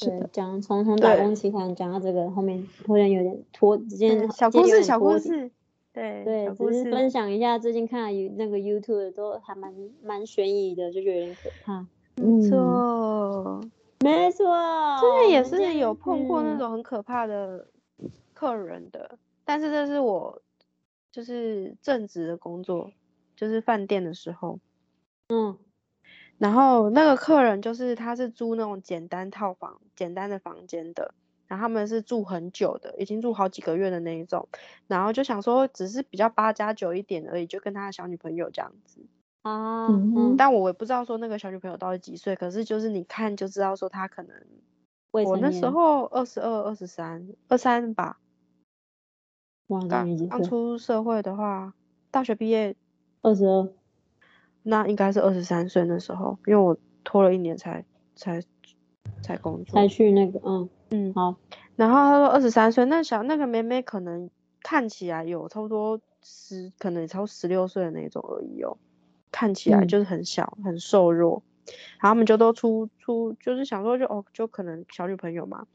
对讲从从打对工期间讲到这个，后面突然有点拖，之间小故事，小故。事，对对，只是分。享一下最近看的 You- 那个 YouTube 都还蛮蛮悬疑的，就觉得有点可怕。嗯，错，没错，之前也是有碰过那嗯种很可怕的客人的，但是这是我就是正职的工作，就是饭店的时候。嗯。然后那个客人就是他是租那种简单套房、简单的房间的，然后他们是住很久的，已经住好几个月的那一种，然后就想说只是比较八加九一点而已，就跟他的小女朋友这样子。啊嗯。嗯，但我也不知道说那个小女朋友到底几岁，可是就是你看就知道说她可能我那时。候二十二、二十三、二三吧，哇，那刚？刚出社会的话，大学毕业二十二。那应该是二十三岁那时候，因为我拖了一年才才才工作才。去那个，嗯嗯好，然后他说二十三岁，那小那个妹妹可能看起来有差不多十，可能也超十六岁的那种而已哦，看起来嗯就是很小、很瘦弱。然后他们就都出出，就是想说就哦，就可能小女朋友嘛。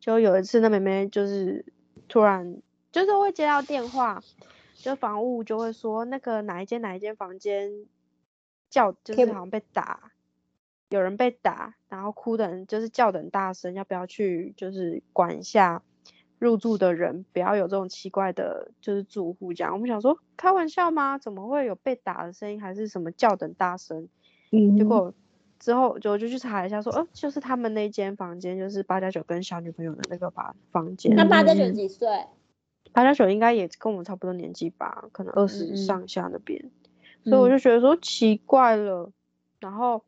就有一次，那妹妹就是突然就是会接到电话，就房务就会说那个哪一间哪一间房间叫就是好像被打，有人被打，然后哭的人就是叫的很大声，要不要去就是管一下入住的人，不要有这种奇怪的，就是住户这样。我们想说开玩笑吗？怎么会有被打的声音，还是什么叫等大声？嗯，结果之后就我就去查一下说，呃，就是他们那间房间，就是八加九跟小女朋友的那个房房间。那八加九嗯几岁？八加九应该也跟我们差不多年纪吧，可能二嗯十嗯上下那边，所以我嗯就觉得说奇怪了，然后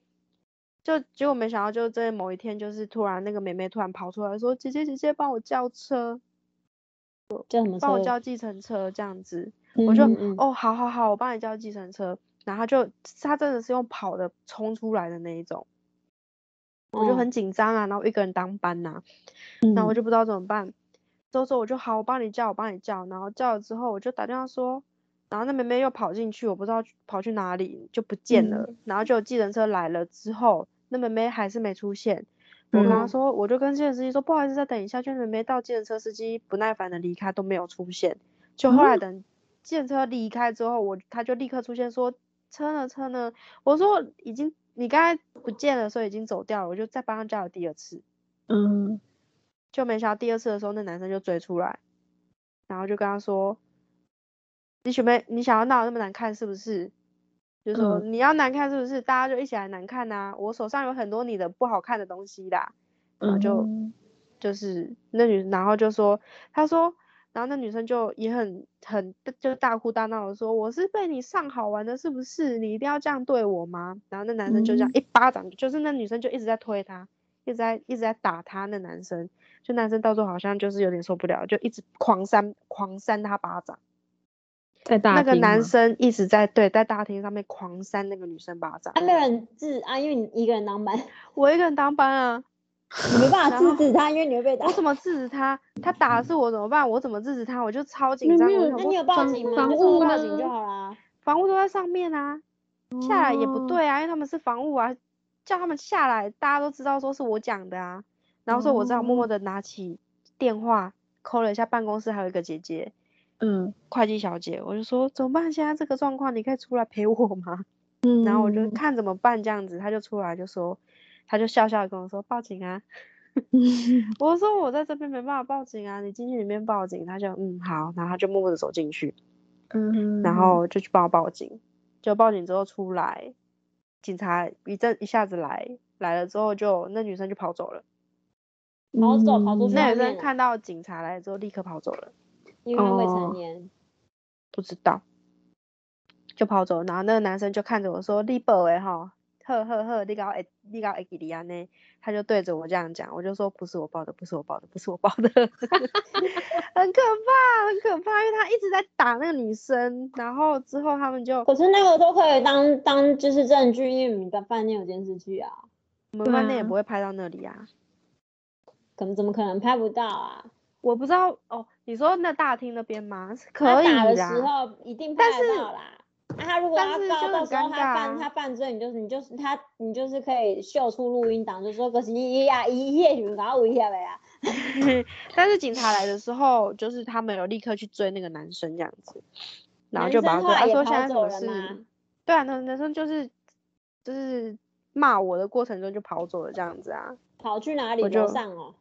就结果没想到，就在某一天，就是突然那个妹妹突然跑出来说：“姐姐姐姐，帮我叫车，叫什么车？帮我叫计程车。”这样子，我就哦，好好好，我帮你叫计程车。然后他就他真的是用跑的冲出来的那一种，我就嗯很紧张啊，然后一个人当班呐、那我嗯就不知道怎么办。之后之后我就好，我帮你叫，我帮你叫。然后叫了之后，我就打电话说，然后那妹妹又跑进去，我不知道跑去哪里，就不见了。然后就计程车来了之后，那妹妹还是没出现。我跟她嗯说，我就跟计程司机说，不好意思，再等一下。就妹妹到计程车司机不耐烦的离开都没有出现。就后来等计程车离开之后，我他就立刻出现说车呢车呢。我说已经你刚才不见了，所以已经走掉了。我就再帮他叫了第二次。嗯就没想到第二次的时候，那男生就追出来，然后就跟他说：“你准备你想要闹那么难看是不是？就说、嗯你要难看是不是？大家就一起来难看呐、我手上有很多你的不好看的东西啦。然后就、嗯就是那女，然后就说，她说，然后那女生就也很很就大哭大闹的说，我是被你上好玩的，是不是？你一定要这样对我吗？然后那男生就这样嗯一巴掌，就是那女生就一直在推他，一直在一直在打他。那男生，就男生到时候好像就是有点受不了，就一直狂扇狂扇他巴掌。在大那个男生一直在对在大厅上面狂扇那个女生巴掌啊，。没有人治啊，因为你一个人当班，我一个人当班啊。你没办法制止他，因为你会被打我。怎么制止他？他打的是我怎么办？我怎么制止他？我就超紧张。没有我想说那你有报警吗？防务报警就好啦。房屋都在上面啊，下来也不哦对啊，因为他们是房务啊，叫他们下来，大家都知道说是我讲的啊。然后所以我只好默默哦的拿起电话，扣了一下办公室，还有一个姐姐，嗯会计小姐，我就说怎么办？现在这个状况，你可以出来陪我吗？嗯，然后我就嗯看怎么办这样子，他就出来就说，他就笑笑地跟我说报警啊。我说我在这边没办法报警啊，你进去里面报警。他就嗯好，然后他就默默的走进去，嗯，然后就去帮我报警。就报警之后出来，警察一阵一下子来，来了之后就那女生就跑走了。跑走跑出去那女生看到警察来之后，立刻跑走了，因为未哦成年。不知道，就跑走。然后那个男生就看着我说：“你宝诶哈，呵呵呵，你搞哎你搞会记哩安呢？”他就对着我这样讲，我就说：“不是我报的，不是我报的，不是我报的。”很可怕，很可怕，因为他一直在打那个女生，然后之后他们就可是那个都可以当当就是证据，因为你的饭店有监视器啊，我们饭店也不会拍到那里啊。可能怎么可能拍不到啊？我不知道哦，你说那大厅那边吗？是可以打的时候一定拍得到啦。那、他如果要告，但是就很到时候尴他犯尬他犯罪，你就是你就是他，你就是可以秀出录音档，就说可是伊呀一夜你们搞危险的呀。但是警察来的时候，就是他们有立刻去追那个男生这样子，然后男就把他他说现跑在什么事走了吗？对啊，那男生就是就是骂我的过程中就跑走了这样子啊，跑去哪里？楼上哦。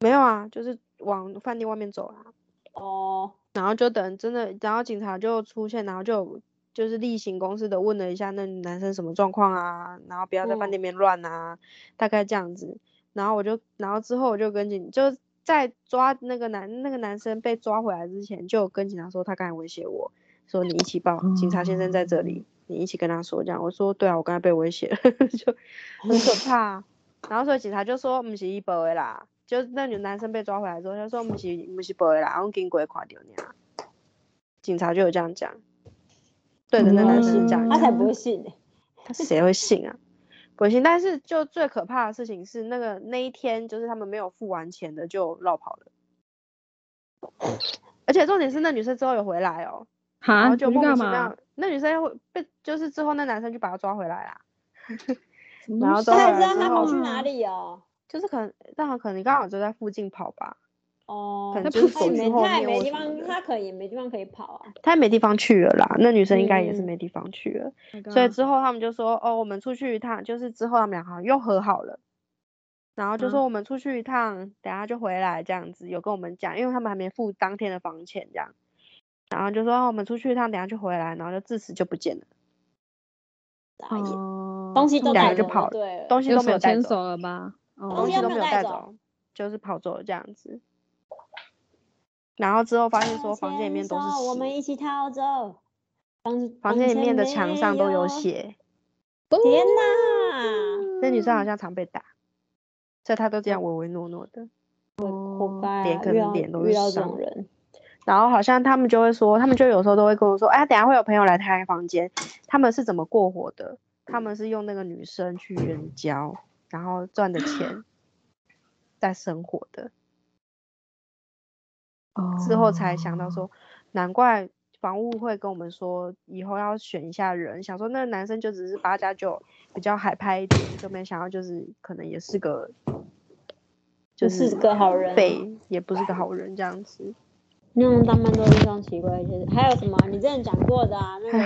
没有啊，就是往饭店外面走啦，哦，然后就等真的，然后警察就出现，然后就就是例行公事的问了一下那男生什么状况啊，然后不要在饭嗯店里面乱啊，大概这样子。然后我就，然后之后我就跟警，就在抓那个男那个男生被抓回来之前，就跟警察说他刚才威胁我说你一起报，警察先生在这里，你一起跟他说这样。我说对啊，我刚才被威胁了，就很可怕。然后所以警察就说不是一报的啦，就是那女男生被抓回来之后，他说不是不是不会啦，我经过看到你警察就有这样讲，对着那男生讲，他才不会信呢、他谁会信啊？不会信。但是就最可怕的事情是，那个那一天就是他们没有付完钱的就绕跑了，而且重点是那女生之后有回来哦，然哈，后就我去干莫名其妙嘛？，那女生会被就是之后那男生就把她抓回来啦，然后抓他还知道他跑去哪里哦。就是可能但好可能刚好就在附近跑吧，哦，可能就是他也没走去后他也没地方，他可能也没地方可以跑啊。他也没地方去了啦，那女生应该也是嗯没地方去了。Oh 所以之后他们就说，哦，我们出去一趟，就是之后他们俩好像又和好了，然后就啊说我们出去一趟，等下就回来这样子，有跟我们讲，因为他们还没付当天的房钱这样，然后就说、哦我们出去一趟，等下就回来，然后就自此就不见了，哦，东西都带了对。东西都没有带走，手牵手了吧？东哦东西都没有带走，就是跑走了这样子。然后之后发现说房间里面都是我们，一起逃走。房房间里面的墙上都有。血，天哪！那女生好像常被打，所以她都这样唯唯诺诺的。活该啊！脸可能脸都是伤人，然后好像他们就会说，他们就有时候都会跟我说，哎，等下会有朋友来开房间，他们是怎么过活的？他们是用那个女生去援交，然后赚的钱 在生活的。之后才想到说，难怪房务会跟我们说，以后要选一下人。想说那个男生就只是八加九，比较海派一点，就没想到就是可能也是个，就是个好人对也不是个好人这样子。那种当蛮多地方奇怪一些。还有什么？你之前讲过的啊，那个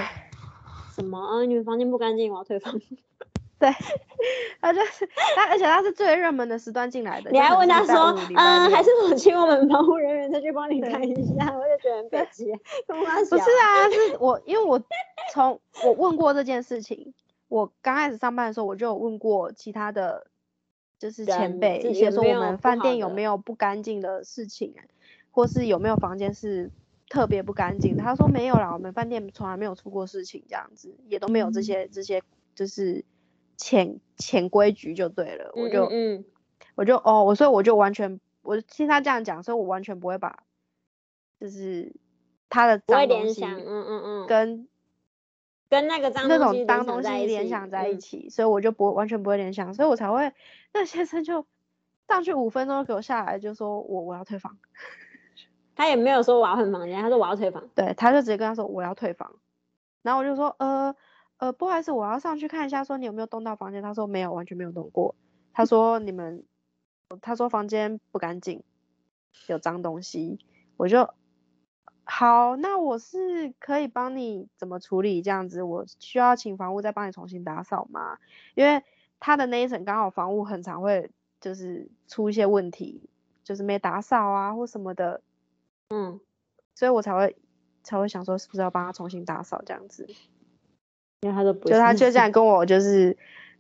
什么，啊，你们房间不干净，我要退房。对，他就是他，而且他是最热门的时段进来的。你还问他说，嗯，还是是我请我们防护人员再去帮你看一下，我就觉得很北极，跟我不是啊？是我，因为我从 我问过这件事情，我刚开始上班的时候我就有问过其他的，就是前辈一些说我们饭店有没有不干净的事情、啊，或是有没有房间是特别不干净。他说没有啦，我们饭店从来没有出过事情，这样子也都没有这些这些就是潜潜规矩就对了。我就我就哦，我所以我就完全，我听他这样讲，所以我完全不会把，就是他的脏东西嗯嗯嗯，跟跟那个脏那东西种脏东联想在一起所以我就不完全不会联想，所以我才会那先生就上去五分钟就给我下来，就说我我要退房，他也没有说我要换房间，他说我要退房。对，他就直接跟他说我要退房，然后我就说呃呃不好意思，我要上去看一下，说你有没有动到房间，他说没有，完全没有动过，他说你们，他说房间不干净，有脏东西，我就好，那我是可以帮你怎么处理这样子，我需要请房屋再帮你重新打扫吗？因为他的那一层刚好房屋很常会就是出一些问题，就是没打扫啊或什么的，嗯，所以我才会才会想说是不是要帮他重新打扫这样子。因为他说不就他就这样跟我就是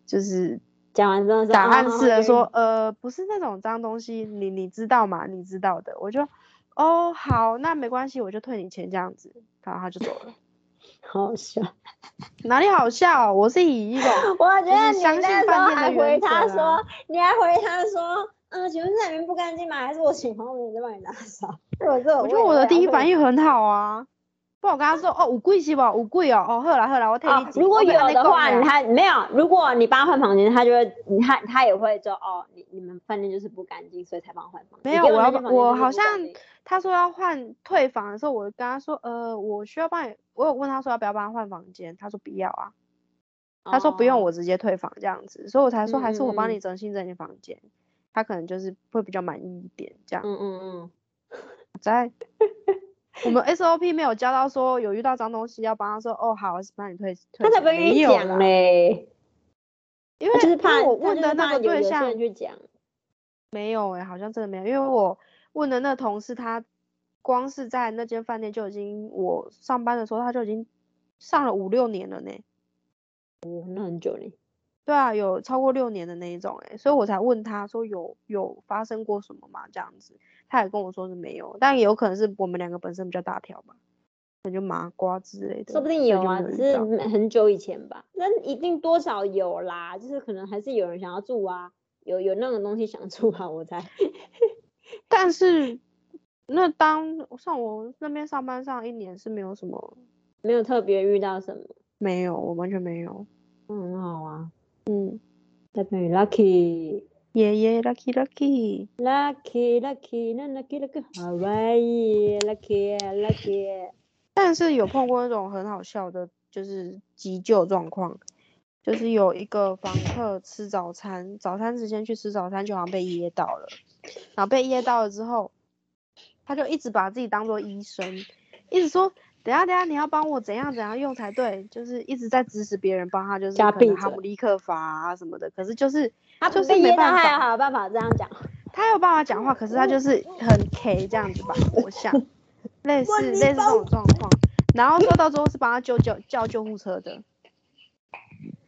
就是 讲完之后说打暗哦示的说，好呃，不是那种脏东西，你你知道吗？你知道的，我就，哦，好，那没关系，我就退你钱这样子，然后他就走了。好好笑。哪里好笑？我是以一种我觉得你相信那时候还回原他说你还回他说，嗯，请问这里面不干净吗？还是我请朋友在帮你打扫？我觉得我的第一反。应很好啊。不然我跟他说，哦，五贵是吧？五贵哦，哦，好啦好啦，我替哦你，哦。如果有的话，跟你讲啦你还没有。如果你帮他换房间，他就会，他他也会说，哦，你你们饭店就是不干净，所以才帮我换房间。没有，我要我好像他说要换退房的时候，我跟他说，呃，我需要帮你，我有问他说要不要帮他换房间，他说不要啊，他说不用，哦我直接退房这样子，所以我才说还是我帮你整新整理房间，他可能就是会比较满意一点这样。嗯嗯嗯，在我们 SOP 没有教到说有遇到脏东西要帮他说，哦好，帮你退退，他才不会跟没有啦你讲，嘞，因为就是怕我问的那个对象去讲，没有哎、好像真的没有，因为我问的那同事，他光是在那间饭店就已经，我上班的时候他就已经上了五六年了呢。哦，那很久嘞。对啊，有超过六年的那一种哎、所以我才问他说有有发生过什么吗？这样子，他也跟我说是没有，但也有可能是我们两个本身比较大条吧，可能就麻瓜之类的，说不定有啊，只是很很久以前吧。那一定多少有啦，就是可能还是有人想要住啊，有有那种东西想住啊，我猜。但是那当像我那边上班上一年是没有什么，没有特别遇到什么，没有，我完全没有，嗯，很好啊。嗯，代表你 lucky 爷爷 lucky lucky。lucky lucky 那 lucky lucky 好玩耶 lucky lucky。但是有碰过那种很好笑的，就是急救状况，就是有一个房客吃早餐，早餐时间去吃早餐，就好像被噎到了，然后被噎到了之后，他就一直把自己当做医生，一直说等下等下你要帮我怎样怎样用才对，就是一直在指使别人帮他，就是可能加闭嘴哈姆立克法啊什么的，可是就是他就是没办他有办法这样讲。他有办法讲话，可是他就是很 K 这样子吧，我想 类似类似这种状况，然后说到最后是帮他救救叫救护车的，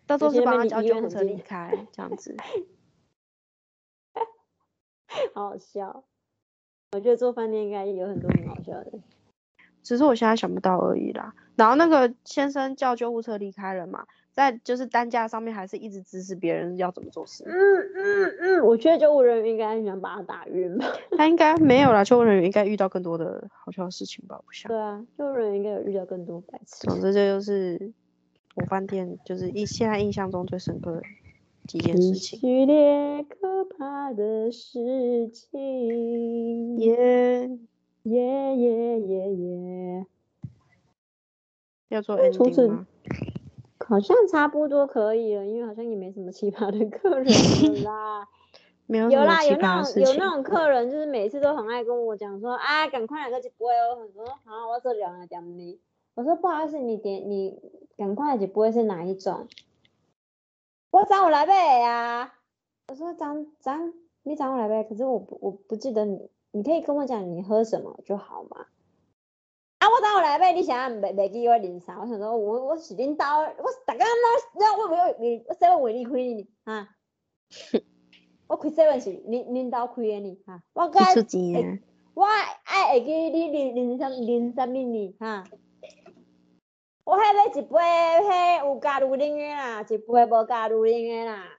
到最后是帮他叫救护车离开这样子。好好笑。我觉得做饭店应该有很多很好笑的。只是我现在想不到而已啦。然后那个先生叫救护车离开了嘛，在就是担架上面还是一直指使别人要怎么做事。嗯嗯嗯，我觉得救护人员应该很想把他打晕吧。他应该没有啦，救护人员应该遇到更多的好笑的事情吧？我不想。对啊，救护人员应该有遇到更多白痴。总之这就是我饭店就是一现在印象中最深刻的几件事一情。系列可怕的事情。耶、耶耶耶耶！要做除此 ending 吗？好像差不多可以了，因为好像也没什么奇葩的客人了啦。没有有啦，有那。种有那种客人，就是每次都很爱跟我讲说，啊，赶快来个直播哦。我说好，我这两个点你。我说不好意思，你点你赶快直播是哪一种？我找我来呗呀。我说张张，你找我来呗，可是我不我不记得你，你可以跟我讲你喝什么就好嘛。啊，我找我来买，你想要袂袂记我啉啥？我想说我我是领导，我大家拢我我为我 seven 为你开呢哈。我开 seven 是恁恁兜开的呢哈，我不该出钱啊！我爱会记你啉啉什啉什么呢哈？我迄要一杯迄有加入啉的啦，一杯无加入啉的啦。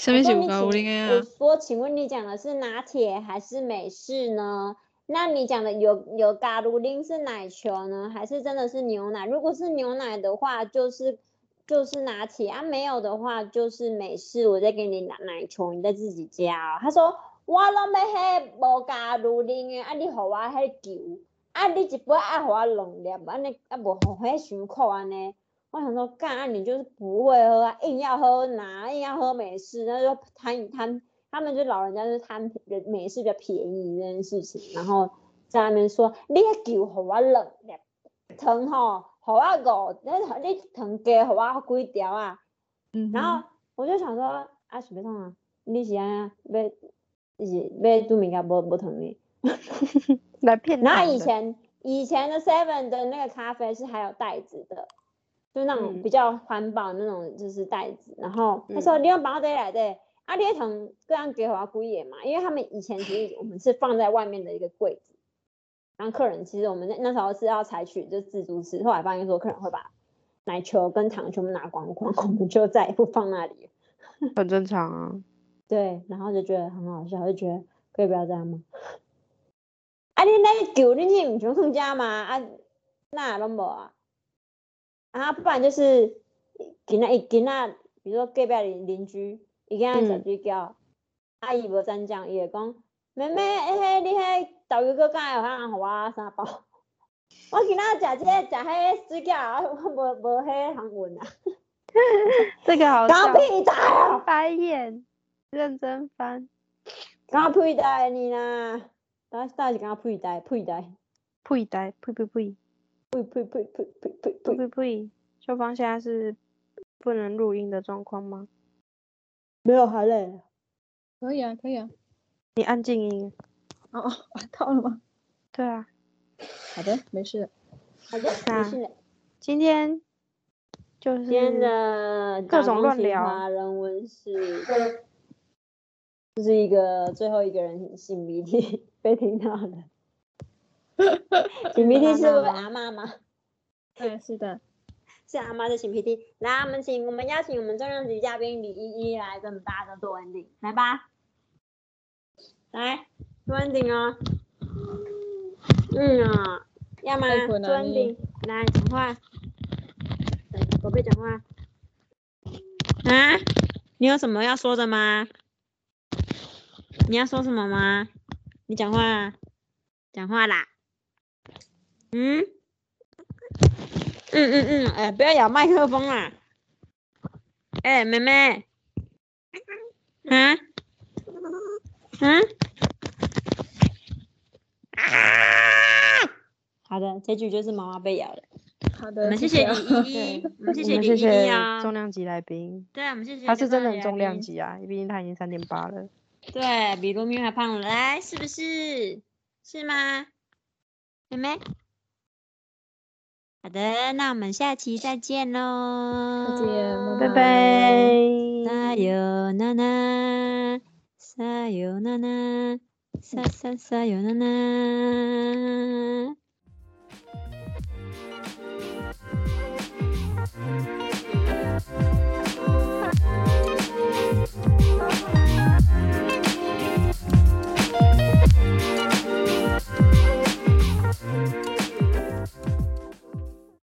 什么是有我说你请高龄我啊？说，请问你讲的是拿铁还是美式呢？那你讲的有有嘎鲁林是奶球呢，还是真的是牛奶？如果是牛奶的话，就是就是拿铁啊；没有的话，就是美式。我再给你奶奶球，你再自己加、哦。他说我拢要迄无加鲁林的，啊你互我迄球，啊你一杯爱互我两粒，安尼啊无互迄伤苦安尼。我想说，干，啊你就是不会喝啊，硬要喝哪，硬要喝美式，那就贪贪，他们就老人家就是贪便美式比较便宜这件事情，然后在那边说，你迄球互我两粒，糖吼互我五，你你糖加互我几条啊？嗯然后我就想说，啊，是要创啊？你是安要是要拄物件无无糖的？来骗然后糖的以前以前的 Seven 的那个咖啡是还有袋子的，就那种嗯比较环保的那种就是袋子。然后他嗯说你要把这来的，啊，你从各样给我贵也嘛，因为他们以前其实我们是放在外面的一个柜子，然后客人其实我们那那时候是要采取就自助吃，后来发现说客人会把奶球跟糖全部拿光光，我们就再也不放那里。很正常啊。对，然后就觉得很好笑，就觉得可以不要这样吗？啊，你那个狗，你你唔想放家吗？啊，那拢无啊。啊，不然就是今仔伊今仔，比如说隔壁邻邻居，伊今仔食嗯水饺，啊伊无蘸酱，伊会讲，妹妹，迄你迄豆油搁敢有通互我三包？我今仔食这个食迄水饺，啊我无无迄通运啊，这个好笑，搞屁仔啊！白眼，认真翻，敢屁呆你啦！当当是敢屁呆，屁呆，呸呆，呸呸呸呸呸呸呸呸呸呸呸！呸呸！秀芳现在是不能录音的状况吗？没有还累，可以啊，可以啊。你按静音。哦哦，到了吗？对啊，好的，没事的。好的，那没事的。今天就是今天的各种乱聊 人文是，就是一个最后一个人擤鼻涕 被听到的。擤鼻涕是位阿妈吗？对，是的。是阿妈的擤鼻涕。来，我们请我们邀请我们重量级嘉宾李依依来跟大家做 ending，来吧，来做 ending 哦。嗯啊，要吗？做 ending，来讲话，来宝贝讲话。啊，你有什么要说的吗？你要说什么吗？你讲话，讲话啦。嗯。嗯嗯嗯，哎、不要咬麦克风啦！哎、妹妹，啊，啊，啊！好的，结局就是妈妈被咬了。好的，我们谢谢啊李依依，我们谢谢李依依谢谢啊、重量级来宾，对，我们谢谢。他是真的很重量级。级啊，毕竟他已经三点八了。对比罗密欧还胖了，来，是不是？是吗？妹妹？好的，那我们下期再见喽！再见，拜拜。撒哟那那，撒哟那那，撒撒撒哟那那。